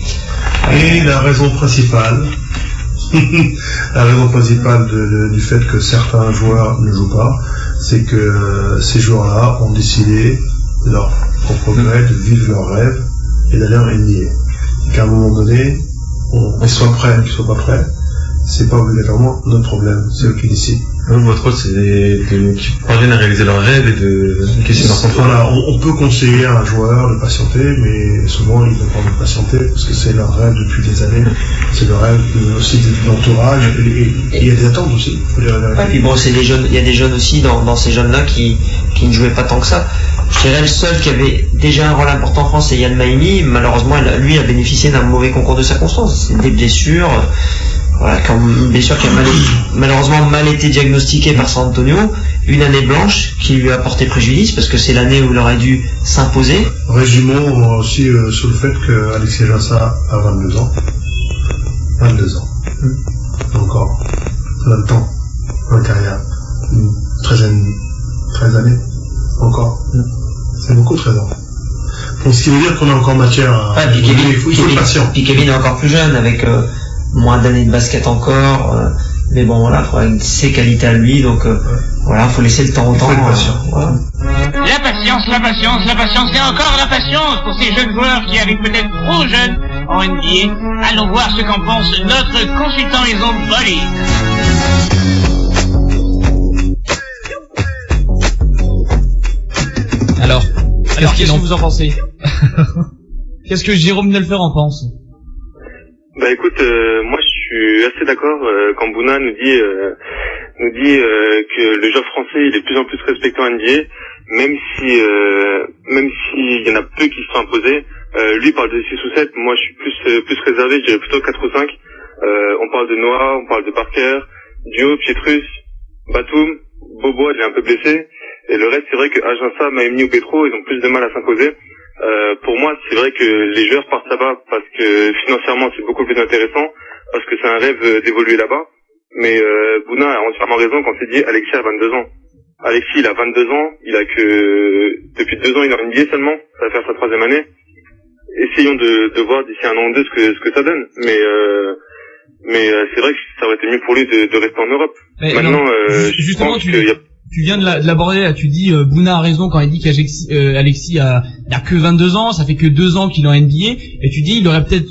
Et la raison principale, la raison principale de- de- du fait que certains joueurs ne jouent pas, c'est que euh, ces joueurs-là ont décidé de leur propre gré de vivre leur rêve et d'aller en NBA. Qu'à un moment donné, on, qu'ils soient prêts, qu'ils soient pas prêts, c'est pas obligatoirement notre problème, c'est eux qui décident. Vous, votre rôle, c'est de- qui parviennent à réaliser leurs rêves et de questionner leur contrôle. Voilà, on, on peut conseiller à un joueur de patienter, mais souvent ils n'ont pas envie de patienter parce que c'est leur rêve depuis des années. C'est le rêve de- aussi de l'entourage et et- et il y a des attentes aussi. Faut dire la vérité. Ouais, puis bon, c'est des jeunes, il y a des jeunes aussi dans, dans ces jeunes-là qui, qui ne jouaient pas tant que ça. Je dirais le seul qui avait déjà un rôle important en France, c'est Yann Maïmi. Malheureusement, lui a bénéficié d'un mauvais concours de circonstances. C'est des blessures, voilà, quand une blessure qui a mal- malheureusement mal été diagnostiquée par San Antonio. Une année blanche qui lui a porté préjudice parce que c'est l'année où il aurait dû s'imposer. Résumons aussi euh, sur le fait que Alexis Jassa a 22 ans. 22 ans. Encore. Donne le temps. La carrière. Une treizaine, 13 années. Encore. Beaucoup 13 ans. Donc ce qui veut dire qu'on a encore matière à... Ouais, puis Kevin, il faut, il faut Kevin- être patient. puis Kevin est encore plus jeune avec euh, moins d'années de basket encore. euh, mais bon, voilà, faut avec ses qualités à lui, donc euh, voilà, faut laisser le temps au temps. euh, voilà. La patience, la patience, la patience et encore la patience pour ces jeunes joueurs qui arrivent peut-être trop jeunes en NBA. Allons voir ce qu'en pense notre consultant maison Bolly. Alors qu'est-ce que vous en pensez? Qu'est-ce que Jérôme Nelfer en pense? Bah écoute, euh, moi je suis assez d'accord euh, quand Bouna nous dit euh, nous dit euh, que le joueur français il est de plus en plus respecté en NBA, même si euh, même s'il y en a peu qui se sont imposés. Euh, lui parle de 6 ou 7, moi je suis plus euh, plus réservé, je dirais plutôt 4 ou 5. Euh, on parle de Noah, on parle de Parker, Dio, Pietrus, Batum, Bobo il est un peu blessé. Et le reste c'est vrai que Aginsa, Maemni ou Petro ils ont plus de mal à s'imposer. Euh, pour moi, c'est vrai que les joueurs partent là-bas parce que financièrement, c'est beaucoup plus intéressant, parce que c'est un rêve euh, d'évoluer là-bas. Mais euh, Bouna a entièrement raison quand il dit Alexis a 22 ans. Alexis, il a 22 ans, il a que depuis deux ans, il est en NBA seulement, ça va faire sa troisième année. Essayons de, de voir d'ici un an ou deux ce que ce que ça donne. Mais euh, mais euh, c'est vrai que ça aurait été mieux pour lui de, de rester en Europe. Mais Maintenant, alors, euh, je pense tu, qu'il y a tu viens de la- de l'aborder, tu dis euh, Bouna a raison quand il dit qu'Alexis euh, Alexis a, il a que 22 ans, ça fait que deux ans qu'il est en NBA, et tu dis il aurait peut-être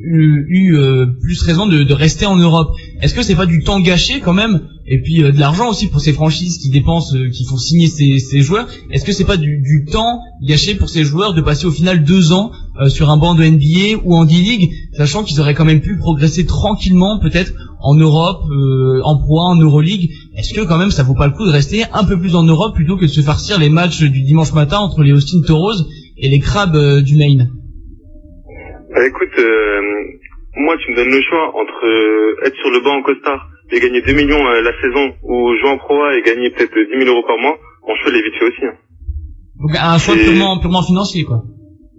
eu, eu, euh, plus raison de, rester en Europe. Est-ce que c'est pas du temps gâché quand même, et puis euh, de l'argent aussi pour ces franchises qui dépensent, euh, qui font signer ces, ces joueurs Est-ce que c'est pas du, du temps gâché pour ces joueurs de passer au final deux ans euh, sur un banc de NBA ou en D-League, sachant qu'ils auraient quand même pu progresser tranquillement peut-être en Europe, euh, en Pro A, en Euroleague Est-ce que quand même ça vaut pas le coup de rester un peu plus en Europe plutôt que de se farcir les matchs du dimanche matin entre les Austin Toros et les Crabes euh, du Maine? Bah écoute, euh, moi tu me donnes le choix entre euh, être sur le banc en costard et gagner 2 millions la saison ou jouer en Pro A et gagner peut-être 10 000 euros par mois, mon choix il est vite fait aussi. hein. Donc un choix Et- purement, purement financier quoi.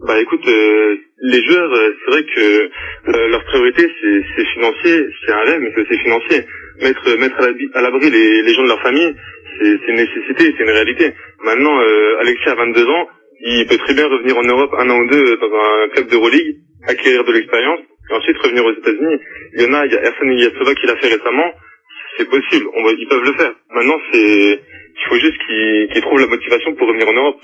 Bah écoute, euh, les joueurs, euh, c'est vrai que euh, leur priorité c'est financier, c'est un rêve mais c'est financier. Mettre mettre à l'abri les, les gens de leur famille, c'est une nécessité, c'est une réalité. Maintenant, euh, Alexis a 22 ans, il peut très bien revenir en Europe un an ou deux dans un club d'Euroleague, acquérir de l'expérience, et ensuite revenir aux États-Unis. Il y en a, il y a Ersan Ilyasova qui l'a fait récemment, c'est possible, on va, ils peuvent le faire. Maintenant, c'est il faut juste qu'ils qu'ils trouvent la motivation pour revenir en Europe.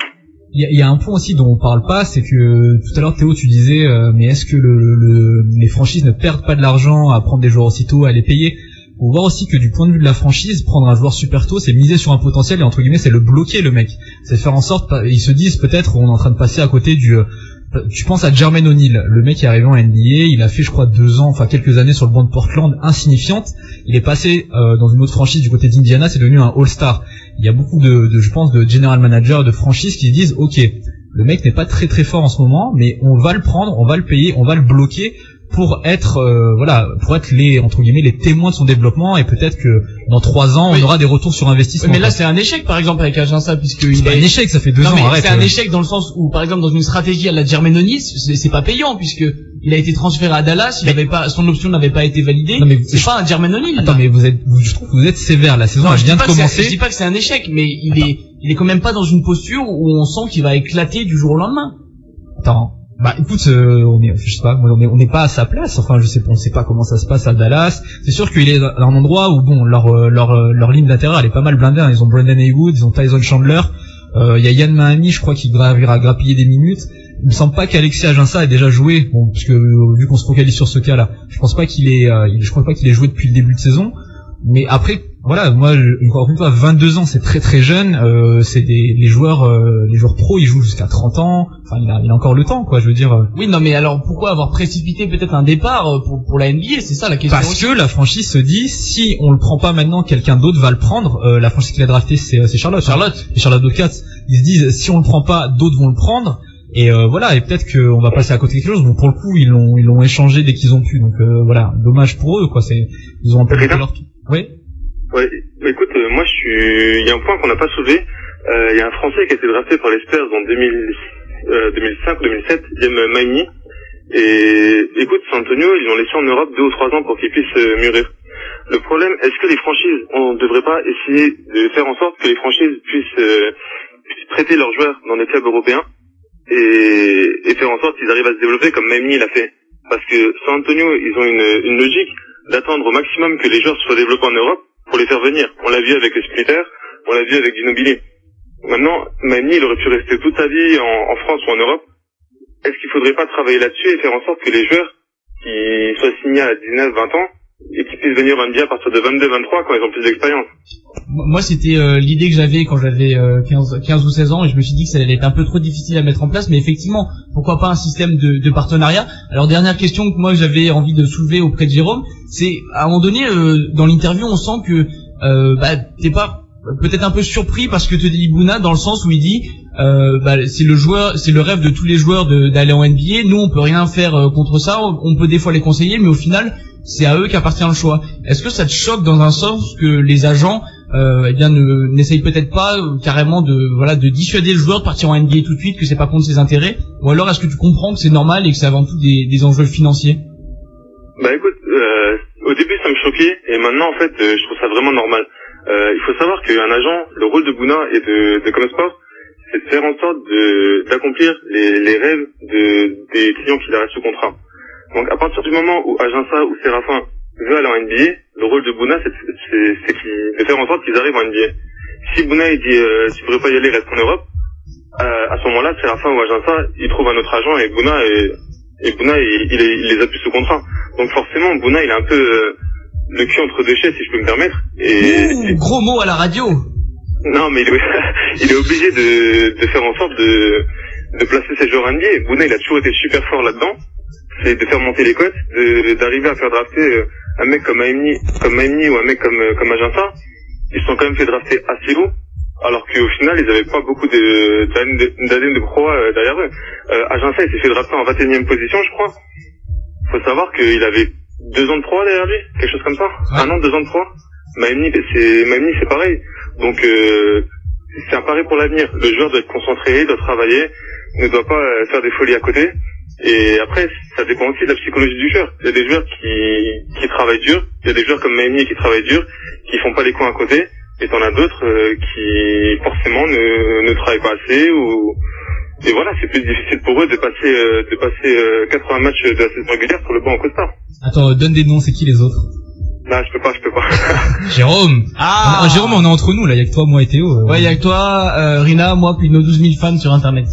Il y, y a un point aussi dont on parle pas, c'est que tout à l'heure Théo tu disais, euh, mais est-ce que le, le- les franchises ne perdent pas de l'argent à prendre des joueurs aussitôt, à les payer? Faut voir aussi que du point de vue de la franchise, prendre un joueur super tôt, c'est miser sur un potentiel et entre guillemets c'est le bloquer le mec. C'est faire en sorte, ils se disent peut-être on est en train de passer à côté du. euh, Tu penses à Jermaine O'Neal, le mec qui est arrivé en NBA, il a fait je crois deux ans, enfin quelques années sur le banc de Portland, insignifiante. Il est passé euh, dans une autre franchise du côté d'Indiana, c'est devenu un All-Star. Il y a beaucoup de, je pense, de general managers, de franchises qui se disent, ok, le mec n'est pas très très fort en ce moment, mais on va le prendre, on va le payer, on va le bloquer pour être, euh, voilà, pour être les entre guillemets les témoins de son développement et peut-être que dans trois ans on aura des retours sur investissement. mais là c'est un échec par exemple avec Aginsa puisque C'est il pas est un échec, ça fait deux Non, ans. c'est un euh. échec dans le sens où, par exemple, dans une stratégie à la Germanonis, c'est pas payant puisque il a été transféré à Dallas, il avait pas, son option n'avait pas été validée. Non, mais c'est pas un Germanonil. Attends, mais vous êtes, vous- je trouve que vous êtes sévère. La saison Non, elle vient de commencer. Je dis pas que c'est un échec, mais il est, il est quand même pas dans une posture où on sent qu'il va éclater du jour au lendemain. Attends. Bah écoute, euh, on est, je sais pas, on est, on n'est pas à sa place. Enfin, je sais pas, on sait pas comment ça se passe à Dallas. C'est sûr qu'il est dans un endroit où bon, leur euh, leur euh, leur ligne elle est pas mal blindée. hein. Ils ont Brandon Haywood, ils ont Tyson Chandler. Euh, Il y a Yann Mahami, je crois, qui gravira grappiller des minutes. il me semble pas qu'Alexis Aginsa ait déjà joué, bon, parce euh, vu qu'on se focalise sur ce cas-là, je pense pas qu'il est, euh, je crois pas qu'il ait joué depuis le début de saison. Mais après, voilà, moi, je- encore une fois, 22 ans, c'est très très jeune. Euh, c'est des les joueurs, euh, les joueurs pros, ils jouent jusqu'à 30 ans. Enfin, il a, il a encore le temps, quoi. Je veux dire. euh, Oui, non, mais alors pourquoi avoir précipité peut-être un départ euh, pour, pour la NBA C'est ça la question. Parce aussi. que la franchise se dit, si on le prend pas maintenant, quelqu'un d'autre va le prendre. Euh, la franchise qu'il a drafté, c'est c'est Charlotte. Charlotte. Et Charlotte Bobcats. Ils se disent, si on le prend pas, d'autres vont le prendre. Et euh, voilà, et peut-être qu'on va passer à côté de quelque chose. Bon, pour le coup, ils l'ont ils l'ont échangé dès qu'ils ont pu. Donc euh, voilà, dommage pour eux, quoi. C'est ils ont un peu leur. Oui. Ouais, écoute, euh, moi je suis. Il y a un point qu'on n'a pas soulevé. Euh, Il y a un Français qui a été drafté par les Spurs en 2000, euh, 2005 ou 2007, Diem Maini. Et écoute, San Antonio, ils l'ont laissé en Europe deux ou trois ans pour qu'il puisse euh, mûrir. Le problème, est-ce que les franchises, on ne devrait pas essayer de faire en sorte que les franchises puissent, euh, puissent prêter leurs joueurs dans des clubs européens et, et faire en sorte qu'ils arrivent à se développer comme Maini l'a fait? Parce que San Antonio, ils ont une, une logique d'attendre au maximum que les joueurs soient développés en Europe pour les faire venir. On l'a vu avec les Splitter, on l'a vu avec Ginobili. Maintenant, Mani, il aurait pu rester toute sa vie en, en France ou en Europe. Est-ce qu'il faudrait pas travailler là-dessus et faire en sorte que les joueurs qui soient signés à 19, 20 ans et qui puissent venir en NBA à partir de 22, 23 quand ils ont plus d'expérience. Moi, c'était euh, l'idée que j'avais quand j'avais euh, 15, 15 ou 16 ans, et je me suis dit que ça allait être un peu trop difficile à mettre en place, mais effectivement, pourquoi pas un système de, de partenariat? Alors, dernière question que moi j'avais envie de soulever auprès de Jérôme, c'est à un moment donné, euh, dans l'interview, on sent que euh, bah, t'es pas peut-être un peu surpris parce que te dit Bouna dans le sens où il dit euh, bah, c'est le joueur c'est le rêve de tous les joueurs d'aller en NBA nous on peut rien faire euh, contre ça. On peut des fois les conseiller mais au final c'est à eux qu'appartient le choix est-ce que ça te choque dans un sens que les agents euh, eh bien ne n'essayent peut-être pas euh, carrément de voilà de dissuader le joueur de partir en NBA tout de suite que c'est pas contre ses intérêts? Ou alors est-ce que tu comprends que c'est normal et que c'est avant tout des, des enjeux financiers? Bah écoute, euh, au début ça me choquait et maintenant en fait euh, je trouve ça vraiment normal. Euh, il faut savoir qu'un agent, le rôle de Bouna et de, de c'est de faire en sorte d'accomplir les, les rêves de, des clients qui restent sous contrat. Donc à partir du moment où Agença ou Séraphin veut aller en NBA, le rôle de Bouna c'est de faire en sorte qu'ils arrivent en NBA. Si Bouna il dit euh, tu devrais pas y aller, reste en Europe, euh, à ce moment-là Séraphin ou Agença il trouve un autre agent et Bouna est, et Bouna il, il, est- il les a plus sous contrat. Donc forcément Bouna il a un peu euh, le cul entre deux chaises si je peux me permettre. Et, Ouh, gros mot à la radio non, mais il est, il est obligé de, de faire en sorte de, de placer ses joueurs NBA. Bouna, il a toujours été super fort là-dedans. C'est de faire monter les cotes, de- d'arriver à faire drafter euh, un mec comme Aimni, comme Aimni ou un mec comme, euh, comme Aginsa. Ils se sont quand même fait drafter assez haut. Alors qu'au final, ils n'avaient pas beaucoup de- d'années de, de pro euh, derrière eux. Euh, il s'est fait drafter en 21e position, je crois. Faut savoir qu'il avait deux ans de pro derrière lui, quelque chose comme ça. Un an, deux ans de pro. Maimni, c'est Maimni, c'est pareil. Donc euh, c'est un pari pour l'avenir. Le joueur doit être concentré, doit travailler, ne doit pas faire des folies à côté. Et après, ça dépend aussi de la psychologie du joueur. Il y a des joueurs qui, qui travaillent dur, il y a des joueurs comme Maimni qui travaillent dur, qui font pas les coins à côté, et t'en as d'autres euh, qui forcément ne, ne travaillent pas assez ou et voilà, c'est plus difficile pour eux de passer euh, de passer euh, 80 matchs de la saison régulière sur le banc en costard. Attends, donne des noms, c'est qui les autres? Là, je peux pas, je peux pas. Jérôme Ah On- Jérôme, on est entre nous là, il y a que toi, moi et Théo. euh. Ouais, y a que toi, euh, Rina, moi, puis nos 12 000 fans sur Internet.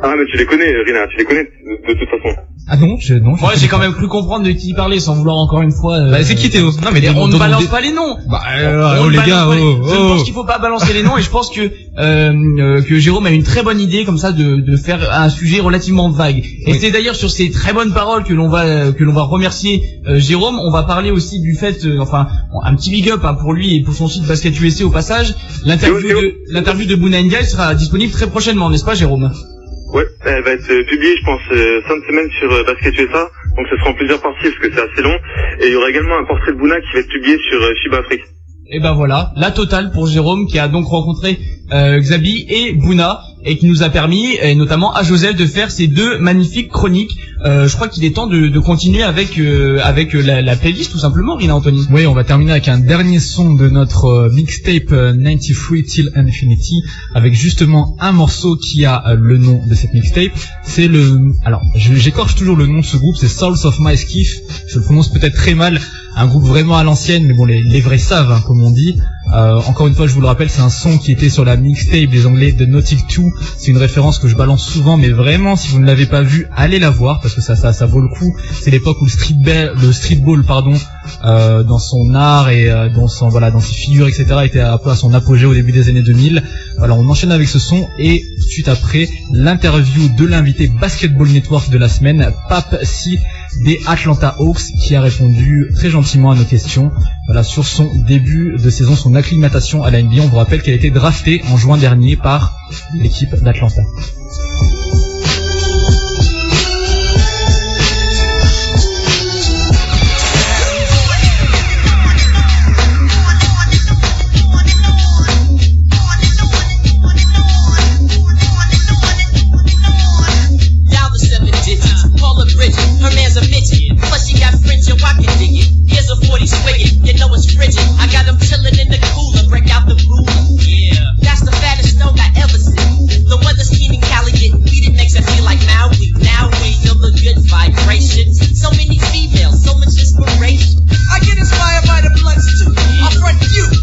Ah, mais tu les connais, Rina, tu les connais de, de toute façon. Ah non, je, non. je- Ouais, j'ai quand même cru comprendre de qui il parlait, sans vouloir encore une fois... euh, Bah, c'est qui Théo? Non mais on ne balance pas les noms. Bah, euh, oh, les gars, les- oh, je oh. pense qu'il faut pas balancer les noms et je pense que euh, euh, que Jérôme a une très bonne idée comme ça de, de faire un sujet relativement vague. Et c'est d'ailleurs sur ces très bonnes paroles que l'on va que l'on va remercier euh, Jérôme. On va parler aussi du fait, euh, enfin un petit big up hein, pour lui et pour son site Basket USA au passage. L'interview de l'interview de Bouna Ndiaye sera disponible très prochainement, n'est-ce pas Jérôme? Ouais, elle va être euh, publiée, je pense, euh, fin de semaine sur euh, Basket USA. Donc ce sera en plusieurs parties parce que c'est assez long. Et il y aura également un portrait de Bouna qui va être publié sur FIBA Afrique. Et ben voilà, la totale pour Jérôme qui a donc rencontré euh, Xabi et Bouna et qui nous a permis, et notamment à Joseph, de faire ces deux magnifiques chroniques. Euh, je crois qu'il est temps de, de continuer avec euh, avec euh, la, la playlist tout simplement, Rina Anthony. Oui, on va terminer avec un dernier son de notre euh, mixtape euh, 93 Till Infinity, avec justement un morceau qui a euh, le nom de cette mixtape. C'est le, alors j'écorche toujours le nom de ce groupe, c'est Souls of My Skiff. Je le prononce peut-être très mal, un groupe vraiment à l'ancienne, mais bon les, les vrais savent, hein, comme on dit. Euh, encore une fois, je vous le rappelle, c'est un son qui était sur la mixtape des Anglais de Nautic 2. C'est une référence que je balance souvent, mais vraiment, si vous ne l'avez pas vu, allez la voir parce que ça, ça, ça vaut le coup. C'est l'époque où le streetball, le streetball, pardon, euh, dans son art et euh, dans son voilà, dans ses figures, etc., était un peu à son apogée au début des années 2000. Voilà, on enchaîne avec ce son et suite après l'interview de l'invité Basketball Network de la semaine, Pape Si des Atlanta Hawks, qui a répondu très gentiment à nos questions. Voilà, sur son début de saison, son acclimatation à la NBA. On vous rappelle qu'elle a été draftée en juin dernier par l'équipe d'Atlanta. You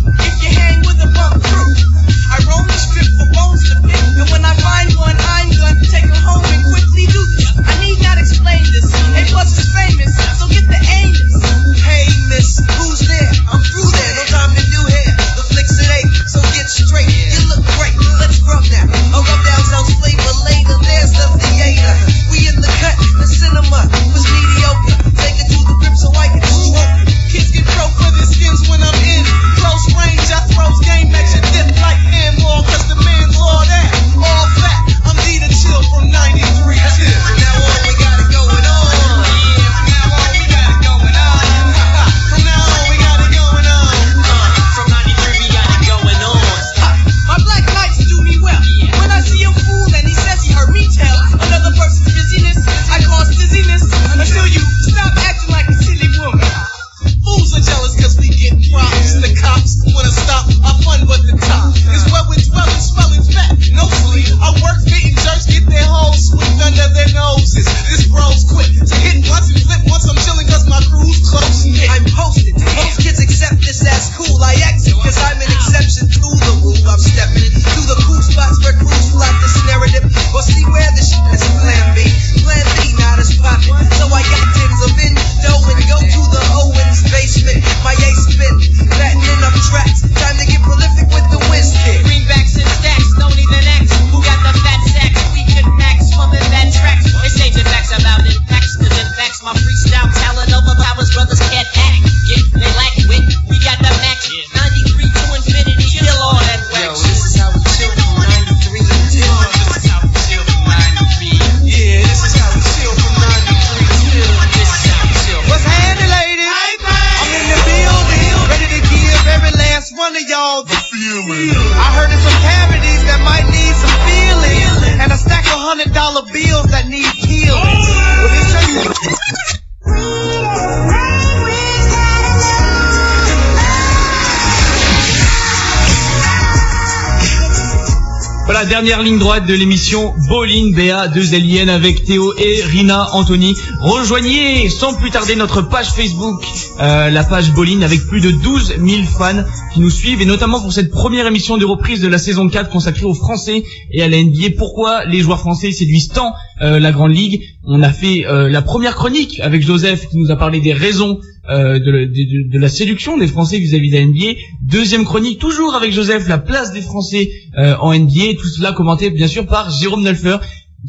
dernière ligne droite de l'émission Bolin BA 2 LIN avec Théo et Rina Anthony. Rejoignez sans plus tarder notre page Facebook, euh, la page Bolin avec plus de 12 000 fans qui nous suivent et notamment pour cette première émission de reprise de la saison 4 consacrée aux Français et à la NBA. Pourquoi les joueurs français séduisent tant euh, la Grande Ligue? On a fait euh, la première chronique avec Joseph qui nous a parlé des raisons euh, de, la- séduction des Français vis-à-vis de la NBA. Deuxième chronique, toujours avec Joseph, la place des Français euh, en NBA. Tout cela commenté bien sûr par Jérôme Nelfer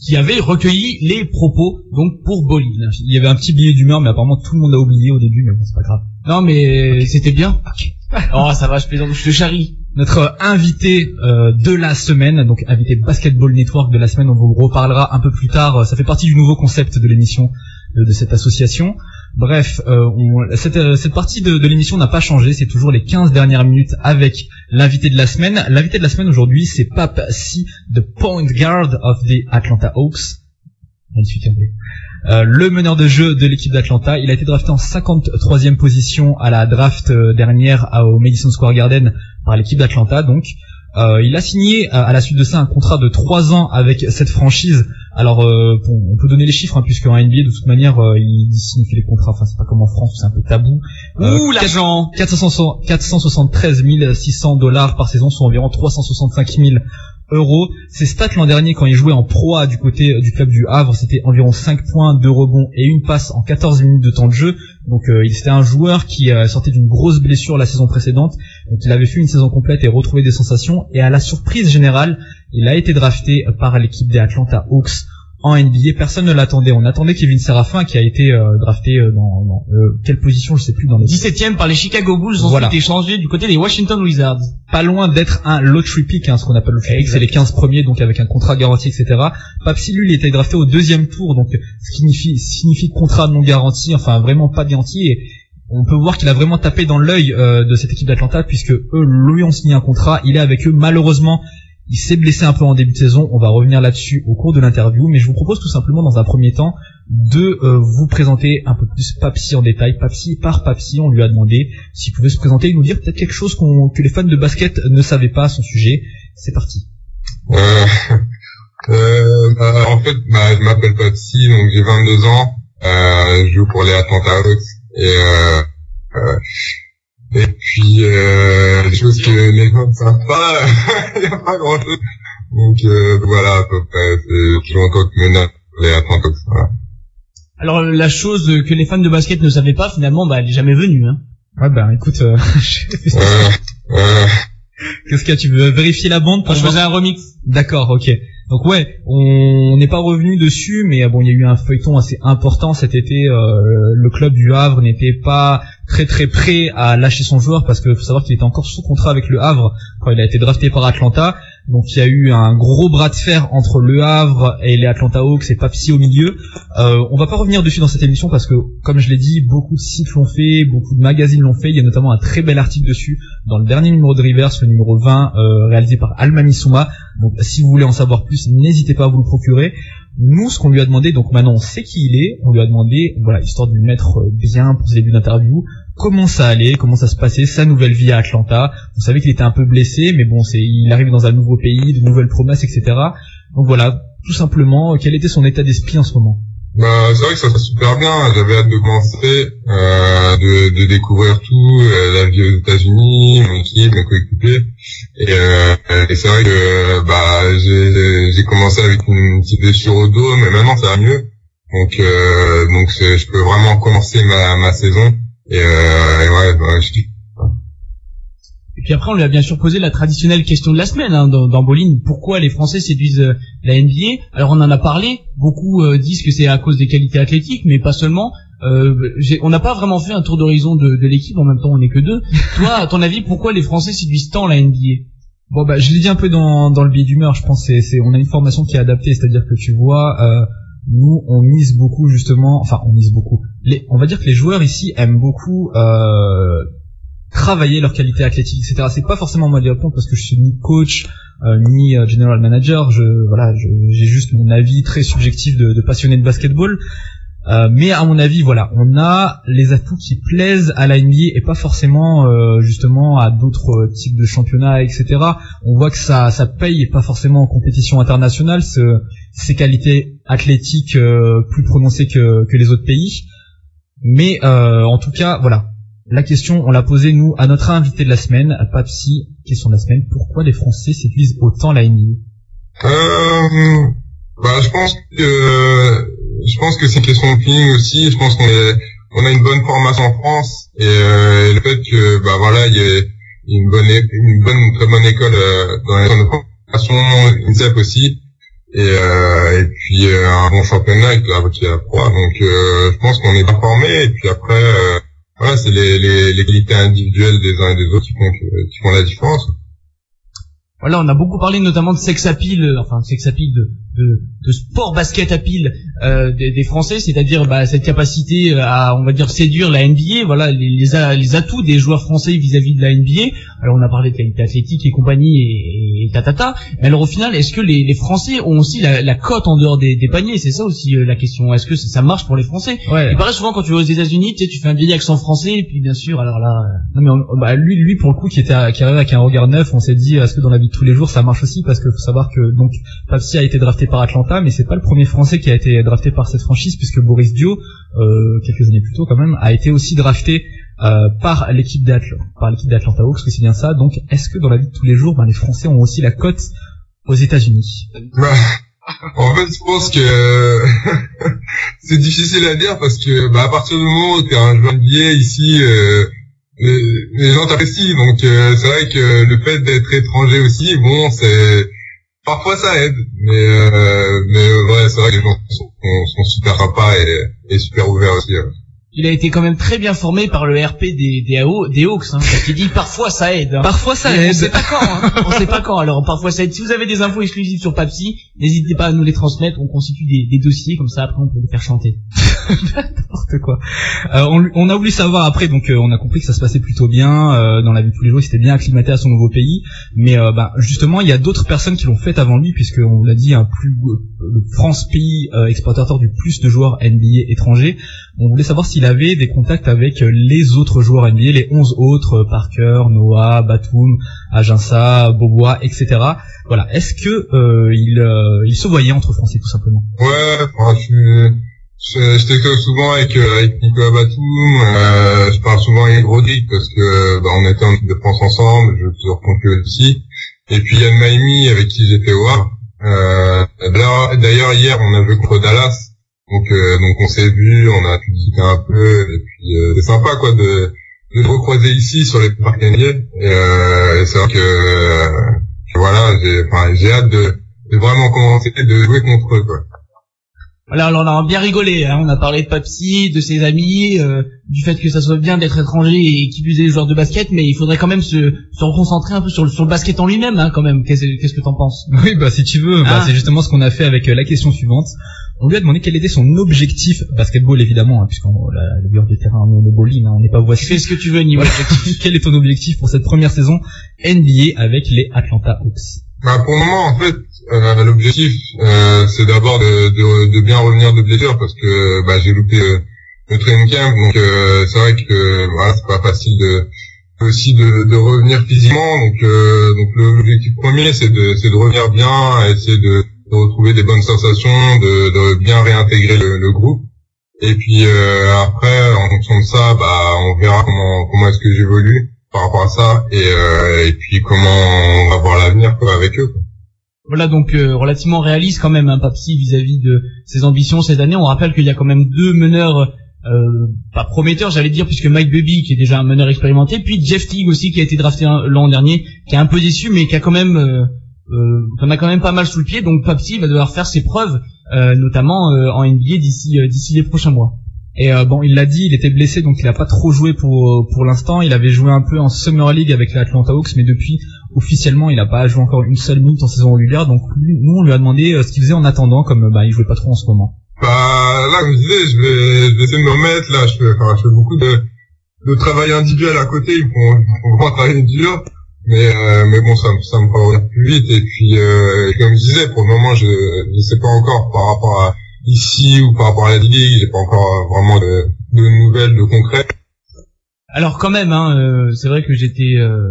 qui avait recueilli les propos donc pour Bolin. Il y avait un petit billet d'humeur, mais apparemment tout le monde l'a oublié au début, mais bon, c'est pas grave. Non mais c'était bien. oh ça va, je plaisante, je te charrie. Notre invité euh, de la semaine, donc invité Basketball Network de la semaine, on vous reparlera un peu plus tard. Ça fait partie du nouveau concept de l'émission de, de cette association. Bref, euh, euh, cette partie de, l'émission n'a pas changé, c'est toujours les 15 dernières minutes avec l'invité de la semaine. L'invité de la semaine aujourd'hui, c'est Pape Si, the point guard of the Atlanta Hawks. Euh, le meneur de jeu de l'équipe d'Atlanta. Il a été drafté en 53e position à la draft euh, dernière au Madison Square Garden par l'équipe d'Atlanta. Donc, il a signé à la suite de ça un contrat de 3 ans avec cette franchise Alors, euh, on peut donner les chiffres, hein, puisque en NBA, de toute manière, euh, ils signifient les contrats. Enfin, c'est pas comme en France, c'est un peu tabou. Euh, Ouh, l'argent 400 473 600 dollars par saison, soit environ 365 000 euros. Ses stats l'an dernier, quand il jouait en Pro A du côté euh, du club du Havre, c'était environ 5 points, 2 rebonds et une passe en 14 minutes de temps de jeu. Donc, euh, il c'était un joueur qui euh, sortait d'une grosse blessure la saison précédente. Donc, il avait fait une saison complète et retrouvé des sensations. Et à la surprise générale, il a été drafté par l'équipe des Atlanta Hawks en NBA. Personne ne l'attendait. On attendait Kevin Serafin qui a été euh, drafté euh, dans, dans, euh, quelle position, je sais plus dans les 17ème par les Chicago Bulls, ensuite Voilà. échangé du côté des Washington Wizards. pas loin d'être un lottery pick, hein, ce qu'on appelle le lottery pick, c'est les 15 premiers, donc avec un contrat garanti, etc. Papsi, lui, il était drafté au deuxième tour, donc ce qui signifie, signifie contrat non garanti, enfin vraiment pas garanti, et on peut voir qu'il a vraiment tapé dans l'œil euh, de cette équipe d'Atlanta, puisque eux lui ont signé un contrat, il est avec eux, malheureusement, il s'est blessé un peu en début de saison, on va revenir là-dessus au cours de l'interview, mais je vous propose tout simplement dans un premier temps de euh, vous présenter un peu plus Papsi en détail. Papsi par Papsi, on lui a demandé s'il pouvait se présenter et nous dire peut-être quelque chose que les fans de basket ne savaient pas à son sujet. C'est parti. Euh, euh, bah, en fait, bah, je m'appelle Papsi, donc j'ai 22 ans. Euh, je joue pour les Atlanta Hawks. Et, euh, euh, et puis, euh, des choses que les ne savent pas, il n'y a pas grand-chose. Donc euh, voilà, à peu près, c'est plus longtemps que les. Voilà. Alors la chose que les fans de basket ne savaient pas, finalement, bah, elle est jamais venue. Hein. Ouais, bah écoute, euh, qu'est-ce qu'il y a Tu veux vérifier la bande pour Moi, je voir- faisais un remix. D'accord, ok. Donc ouais, on n'est pas revenu dessus, mais euh, bon, il y a eu un feuilleton assez important cet été. euh, le club du Havre n'était pas très très prêt à lâcher son joueur parce que faut savoir qu'il était encore sous contrat avec le Havre quand il a été drafté par Atlanta. Donc il y a eu un gros bras de fer entre le Havre et les Atlanta Hawks et Papsi au milieu. Euh, on va pas revenir dessus dans cette émission parce que, comme je l'ai dit, beaucoup de sites l'ont fait, beaucoup de magazines l'ont fait. Il y a notamment un très bel article dessus dans le dernier numéro de Rivers, le numéro 20, euh, réalisé par Alma Missouma. Donc si vous voulez en savoir plus, n'hésitez pas à vous le procurer. Nous, ce qu'on lui a demandé, donc maintenant on sait qui il est, on lui a demandé, voilà, histoire de lui mettre euh, bien pour ce début d'interview, comment ça allait, comment ça se passait, sa nouvelle vie à Atlanta. On savait qu'il était un peu blessé, mais bon, c'est, il arrive dans un nouveau pays, de nouvelles promesses, etc. Donc voilà, tout simplement, quel était son état d'esprit en ce moment? Bah, c'est vrai que ça se passe super bien. J'avais hâte de commencer, euh, de, de découvrir tout, euh, la vie aux États-Unis, mon équipe, mes coéquipiers. Et, euh, et c'est vrai que bah j'ai j'ai commencé avec une petite blessure au dos, mais maintenant ça va mieux. Donc euh, donc je peux vraiment commencer ma, ma saison. Et, euh, et ouais, bah, je kiffe. Et puis après, on lui a bien sûr posé la traditionnelle question de la semaine hein, dans, dans Bowling. Pourquoi les Français séduisent euh, la NBA Alors on en a parlé. Beaucoup euh, disent que c'est à cause des qualités athlétiques, mais pas seulement. Euh, j'ai- on n'a pas vraiment fait un tour d'horizon de, de l'équipe. En même temps, on n'est que deux. Toi, à ton avis, pourquoi les Français séduisent tant la NBA Bon bah je l'ai dit un peu dans, dans le biais d'humeur, je pense c'est c'est on a une formation qui est adaptée, c'est-à-dire que tu vois euh, nous on mise beaucoup justement, enfin on mise beaucoup. On va dire que les joueurs ici aiment beaucoup euh, travailler leur qualité athlétique, etc. C'est pas forcément moi de répondre parce que je suis ni coach euh, ni euh, general manager. Je voilà, j'ai juste mon avis très subjectif de, de passionné de basketball. Euh, mais à mon avis, voilà, on a les atouts qui plaisent à la NBA et pas forcément justement à d'autres types de championnats, etc. On voit que ça, ça paye et pas forcément en compétition internationale ce- ces qualités athlétiques plus prononcées que les autres pays. Mais euh, en tout cas, voilà, la question, on l'a posée nous à notre invité de la semaine, à Papsi. Question de la semaine pourquoi les Français séduisent autant la NBA Euh, bah, je pense que je pense que c'est question de feeling aussi. Je pense qu'on est on a une bonne formation en France et euh, le fait que bah voilà il y a une bonne une bonne une très bonne école euh, dans les de formation, INSEP aussi et euh, et puis euh, un bon championnat avec la est la proie. Donc euh, je pense qu'on est bien formé et puis après euh, voilà c'est les, les les qualités individuelles des uns et des autres qui font qui font la différence. Voilà, on a beaucoup parlé notamment de sex appeal, euh, enfin sex appeal, de, de, de sport basket appeal euh, des, des Français, c'est-à-dire bah, cette capacité à, on va dire, séduire la NBA. Voilà, les, les, a- les atouts des joueurs français vis-à-vis de la NBA. Alors on a parlé de qualité athlétique et compagnie et, et tatata. Mais alors au final, est-ce que les, les Français ont aussi la, la cote en dehors des, des paniers? C'est ça aussi euh, la question. Est-ce que ça, ça marche pour les Français? Ouais. Il paraît souvent quand tu vas aux États-Unis, tu sais, tu fais un vieil accent français et puis bien sûr, alors là. euh, Non mais on- bah, lui, lui pour le coup qui était à- qui arrivait avec un regard neuf, on s'est dit est-ce que dans la vie de tous les jours ça marche aussi? Parce que faut savoir que donc Papsi a été drafté par Atlanta mais c'est pas le premier Français qui a été drafté par cette franchise, puisque Boris Dio, euh, quelques années plus tôt quand même, a été aussi drafté euh, par l'équipe d'Atlanta Hawks, que c'est bien ça. Donc, est-ce que dans la vie de tous les jours, ben, les Français ont aussi la cote aux États-Unis? Bah, en fait, je pense que c'est difficile à dire parce que bah, à partir du moment où t'es un joueur NBA ici, euh, les, les gens t'apprécient. Donc euh, c'est vrai que le fait d'être étranger aussi, bon, c'est parfois ça aide, mais euh, mais ouais, c'est vrai que les gens sont, sont- sont super sympas et, et super ouverts aussi. hein. Il a été quand même très bien formé par le RP des, des, AO des Hawks, hein, qui dit parfois ça aide. hein. Parfois ça Mais aide. On sait pas quand, hein. on sait pas quand. Alors parfois ça aide. Si vous avez des infos exclusives sur Papsi, n'hésitez pas à nous les transmettre. On constitue des, des dossiers comme ça. Après on peut les faire chanter. N'importe quoi. Euh, on, on a voulu savoir après, donc euh, on a compris que ça se passait plutôt bien euh, dans la vie de tous les jours, il s'était bien acclimaté à son nouveau pays. Mais euh, bah, justement, il y a d'autres personnes qui l'ont fait avant lui, puisque on l'a dit, un plus le France pays euh, exportateur du plus de joueurs NBA étrangers. On voulait savoir s'il avait des contacts avec euh, les autres joueurs NBA, les 11 autres, euh, Parker, Noah, Batum, Aginsa, Bobois, etc. Voilà. Est-ce que euh, il, euh, il se voyait entre Français tout simplement? Ouais, je texte souvent avec, euh, avec Nicolas Batum, euh, je parle souvent avec Rodrigue parce que, bah, on était en équipe de France ensemble, je contre lui aussi. Et puis Yann Maimi avec qui j'étais au Havre. Euh, d'ailleurs- hier, on a joué contre Dallas. Donc, euh, donc on s'est vu, on a pu discuter un peu, et puis euh, c'est sympa quoi de, de le recroiser ici sur les parcs. Et, euh, et c'est vrai que, euh, que voilà, j'ai, enfin, j'ai hâte de, de vraiment commencer de jouer contre eux quoi. Voilà, alors on a bien rigolé. Hein. On a parlé de Papsi, de ses amis, euh, du fait que ça soit bien d'être étranger et qui plus est joueur de basket, mais il faudrait quand même se, se reconcentrer un peu sur le, sur le basket en lui-même, hein, quand même. Qu'est-ce qu'est-ce que t'en penses? Oui, bah si tu veux, bah, Ah. c'est justement ce qu'on a fait avec euh, la question suivante. On lui a demandé quel était son objectif basketball évidemment, hein, puisqu'on la, le joueur de terrain, nous, on est bowling, hein, on n'est pas voici. Fais ce que tu veux niveau Voilà. quel est ton objectif pour cette première saison NBA avec les Atlanta Hawks Bah, pour le moment, en fait, euh, l'objectif, euh, c'est d'abord de, de, de bien revenir de blessure parce que bah, j'ai loupé euh, le training camp, donc euh, c'est vrai que voilà, c'est pas facile de aussi de, de revenir physiquement. Donc, euh, donc l'objectif premier, c'est de, c'est de revenir bien, essayer de, de retrouver des bonnes sensations, de, de bien réintégrer le, le groupe. Et puis euh, après, en fonction de ça, bah, on verra comment, comment est-ce que j'évolue par rapport à ça et, euh, et puis comment on va voir l'avenir avec eux. quoi. Voilà donc euh, relativement réaliste quand même, hein, Papsi vis-à-vis de ses ambitions cette année. On rappelle qu'il y a quand même deux meneurs euh, pas prometteurs, j'allais dire, puisque Mike Bubby qui est déjà un meneur expérimenté, puis Jeff Teague aussi qui a été drafté un- l'an dernier, qui est un peu déçu, mais qui a quand même euh, euh, a quand même pas mal sous le pied. Donc Papsi va devoir faire ses preuves, euh, notamment euh, en NBA d'ici euh, d'ici les prochains mois. Et euh, bon, il l'a dit, il était blessé, donc il a pas trop joué pour pour l'instant. Il avait joué un peu en Summer League avec les Atlanta Hawks, mais depuis officiellement, il a pas joué encore une seule minute en saison régulière. Donc nous, on lui a demandé euh, ce qu'il faisait en attendant, comme euh, bah, il jouait pas trop en ce moment. Bah là, comme je disais, je vais, je vais essayer de me remettre. Là, je fais, enfin, je fais beaucoup de, de travail individuel à côté. Il faut, il faut vraiment travailler dur. Mais, euh, mais bon, ça, me- ça me revenir plus vite. Et puis, euh, comme je disais, pour le moment, je ne sais pas encore par rapport à ici ou par rapport à la ligue. J'ai pas encore vraiment de, de nouvelles, de concret. Alors quand même, hein, euh, c'est vrai que j'étais euh,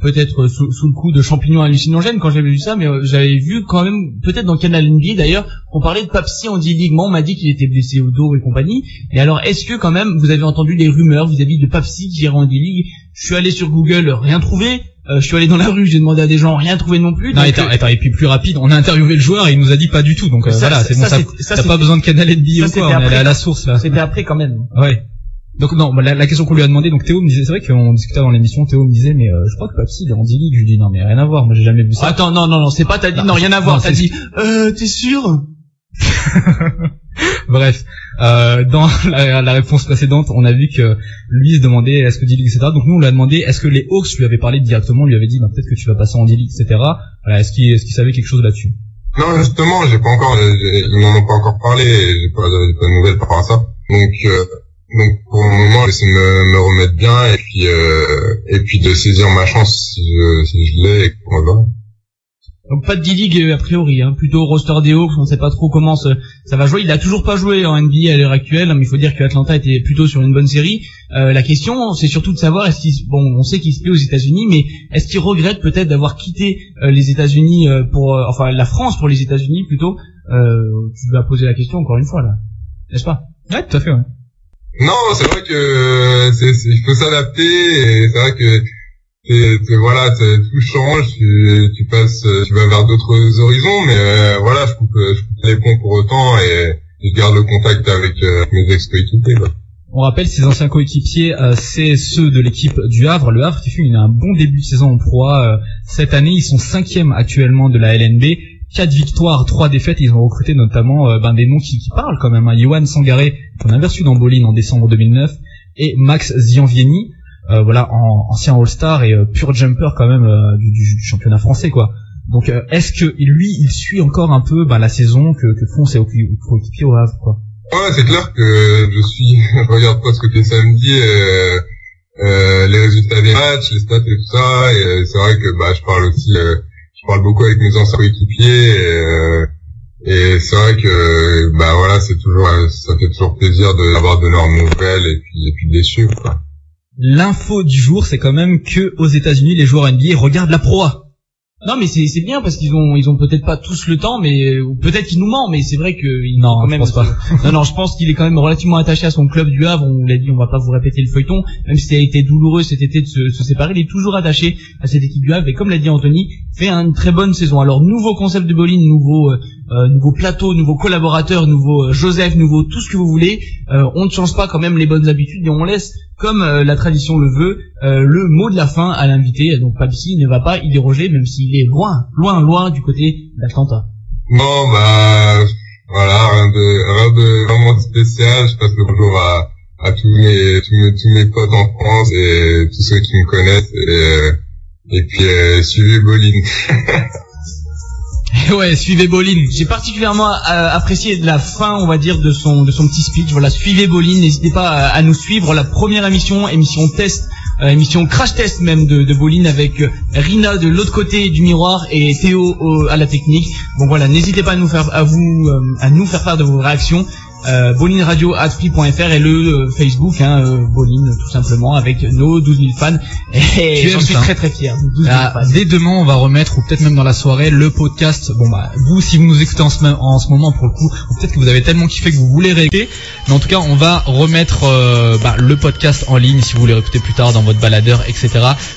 peut-être sous, sous le coup de champignons hallucinogènes quand j'avais vu ça, mais euh, j'avais vu quand même, peut-être dans Canal NBA d'ailleurs, qu'on parlait de Papsi en. Moi, on m'a dit qu'il était blessé au dos et compagnie. Et alors, est-ce que quand même, vous avez entendu des rumeurs vis-à-vis de Papsi qui irait en D-League Je suis allé sur Google, rien trouvé. Euh, je suis allé dans la rue, j'ai demandé à des gens, rien trouvé non plus. Non, Donc, attends, attends, et puis plus rapide, on a interviewé le joueur et il nous a dit pas du tout. Donc Ça, voilà, c'est bon, t'as pas besoin de Canal NBA ça, ou quoi, on est allé à la source là. C'était après quand même. Ouais. Donc non, bah, la, la question qu'on lui a demandé, donc Théo me disait, c'est vrai qu'on discutait dans l'émission, Théo me disait, mais euh, je crois que Papsi il est en D-League. Je lui dis non mais rien à voir, moi j'ai jamais vu ça. Attends, non, non, non, c'est pas, t'as dit, Non, non, rien à voir, t'as c'est- dit, euh, t'es sûr? Bref, euh, dans la, la réponse précédente, on a vu que lui se demandait est-ce que D-League, etc. Donc nous on lui a demandé est-ce que les Hawks lui avaient parlé directement, lui avaient dit bah, peut-être que tu vas passer en D-League, etc. Voilà, est-ce qu'il est-ce qu'il savait quelque chose là-dessus? Non, justement, j'ai pas encore, j'ai- ils m'en ont pas encore parlé. J'ai pas, pas de nouvelles par rapport à ça. Donc, euh, donc pour le moment, j'essaie de me, me remettre bien et puis, euh, et puis de saisir ma chance si je, si je l'ai et qu'on va. Donc pas de D-League euh, a priori, hein. plutôt roster des Hawks, on sait pas trop comment ça, ça va jouer. Il a toujours pas joué en NBA à l'heure actuelle, hein, mais il faut dire que Atlanta était plutôt sur une bonne série. Euh, la question, c'est surtout de savoir est-ce qu'il, bon, on sait qu'il se plaît aux États-Unis, mais est-ce qu'il regrette peut-être d'avoir quitté euh, les États-Unis euh, pour, euh, enfin la France pour les États-Unis plutôt? Euh, tu vas poser la question encore une fois là, n'est-ce pas? Ouais, tout à fait. Ouais. Non, c'est vrai que c'est, c'est- il faut s'adapter et c'est vrai que voilà, tout change, tu, tu passes, tu vas vers d'autres horizons, mais euh, voilà, je coupe, je coupe les ponts pour autant et je garde le contact avec euh, mes ex-coéquipiers. On rappelle ses anciens coéquipiers, euh, c'est ceux de l'équipe du Havre. Le Havre qui fait une- un bon début de saison en proie. euh, cette année, ils sont cinquième actuellement de la LNB. Quatre victoires, trois défaites. Ils ont recruté notamment euh, ben, des noms qui, qui parlent quand même. Hein. Johan Sangaré, qu'on avait reçu dans Bolin en décembre 2009, et Max Zianvieni, euh, voilà, en, ancien All-Star et euh, pur jumper quand même euh, du, du- championnat français, quoi. Donc, euh, est-ce que lui, il suit encore un peu ben, la saison que, que font ses coéquipiers au Havre, quoi? Ouais, c'est clair que je suis, regarde pas ce que fait samedi, les résultats des matchs, les stats et tout ça, et c'est vrai que bah je parle aussi, je parle beaucoup avec mes anciens coéquipiers, et, euh, et c'est vrai que bah voilà, c'est toujours, ça fait toujours plaisir de- d'avoir de leurs nouvelles et puis et puis chiffres. Quoi. L'info du jour, c'est quand même que aux États-Unis, les joueurs NBA regardent la proie. Non mais c'est c'est bien parce qu'ils ont ils ont peut-être pas tous le temps mais ou peut-être qu'il nous ment mais c'est vrai que Non, quand je pense pas. non non je pense qu'il est quand même relativement attaché à son club du Havre. On l'a dit on va pas vous répéter le feuilleton. Même si ça a été douloureux cet été de se, se séparer il est toujours attaché à cette équipe du Havre. Et comme l'a dit Anthony fait une très bonne saison. Alors nouveau concept de bowling nouveau euh, euh, nouveau plateau nouveau collaborateur nouveau euh, Joseph nouveau tout ce que vous voulez Euh, on ne change pas quand même les bonnes habitudes et on laisse comme euh, la tradition le veut euh, le mot de la fin à l'invité donc Papsi ne va pas y déroger même s'il est loin loin loin du côté d'Atlanta Non, bah voilà, rien de rien de vraiment spécial. Je passe le bonjour à à tous mes tous mes tous mes potes en France et tous ceux qui me connaissent et euh, et puis suivez Bolin. ouais, suivez Bolin. J'ai particulièrement euh, apprécié la fin, on va dire, de son de son petit speech. Voilà, suivez Bolin. N'hésitez pas à, nous suivre. La première émission, émission test, euh, émission crash test même de, de Bolin avec euh, Rina de l'autre côté du miroir et Théo à la technique. Bon voilà, n'hésitez pas à nous faire à vous à nous faire part de vos réactions. Euh, bolinradio@free.fr et le euh, Facebook hein, euh, Bolin tout simplement avec nos 12 000 fans et j'en suis ça. très très fier. 12 000 Ah, fans. dès demain, on va remettre, ou peut-être même dans la soirée, le podcast. Bon bah, vous, si vous nous écoutez en ce, en ce moment, pour le coup, ou peut-être que vous avez tellement kiffé que vous voulez réécouter, mais en tout cas, on va remettre euh, bah, le podcast en ligne si vous voulez réécouter plus tard dans votre baladeur, etc.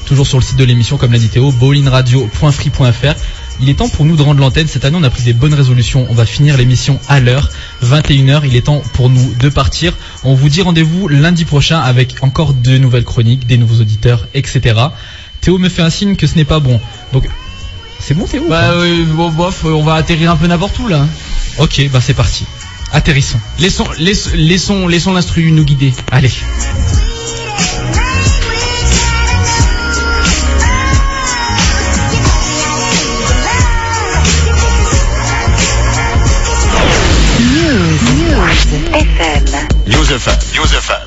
Toujours sur le site de l'émission, comme l'a dit Théo, bowlinradio.free.fr. Il est temps pour nous de rendre l'antenne. Cette année, on a pris des bonnes résolutions. On va finir l'émission à l'heure, 21h. Il est temps pour nous de partir. On vous dit rendez-vous lundi prochain avec encore de nouvelles chroniques, des nouveaux auditeurs, etc. Théo me fait un signe que ce n'est pas bon. Donc, c'est bon Théo Bah euh, bon, bof, euh, on va atterrir un peu n'importe où là. Ok, bah c'est parti. Atterrissons. Laissons, laissons, laissons, laissons l'instru nous guider. Allez. FM. News FM. News.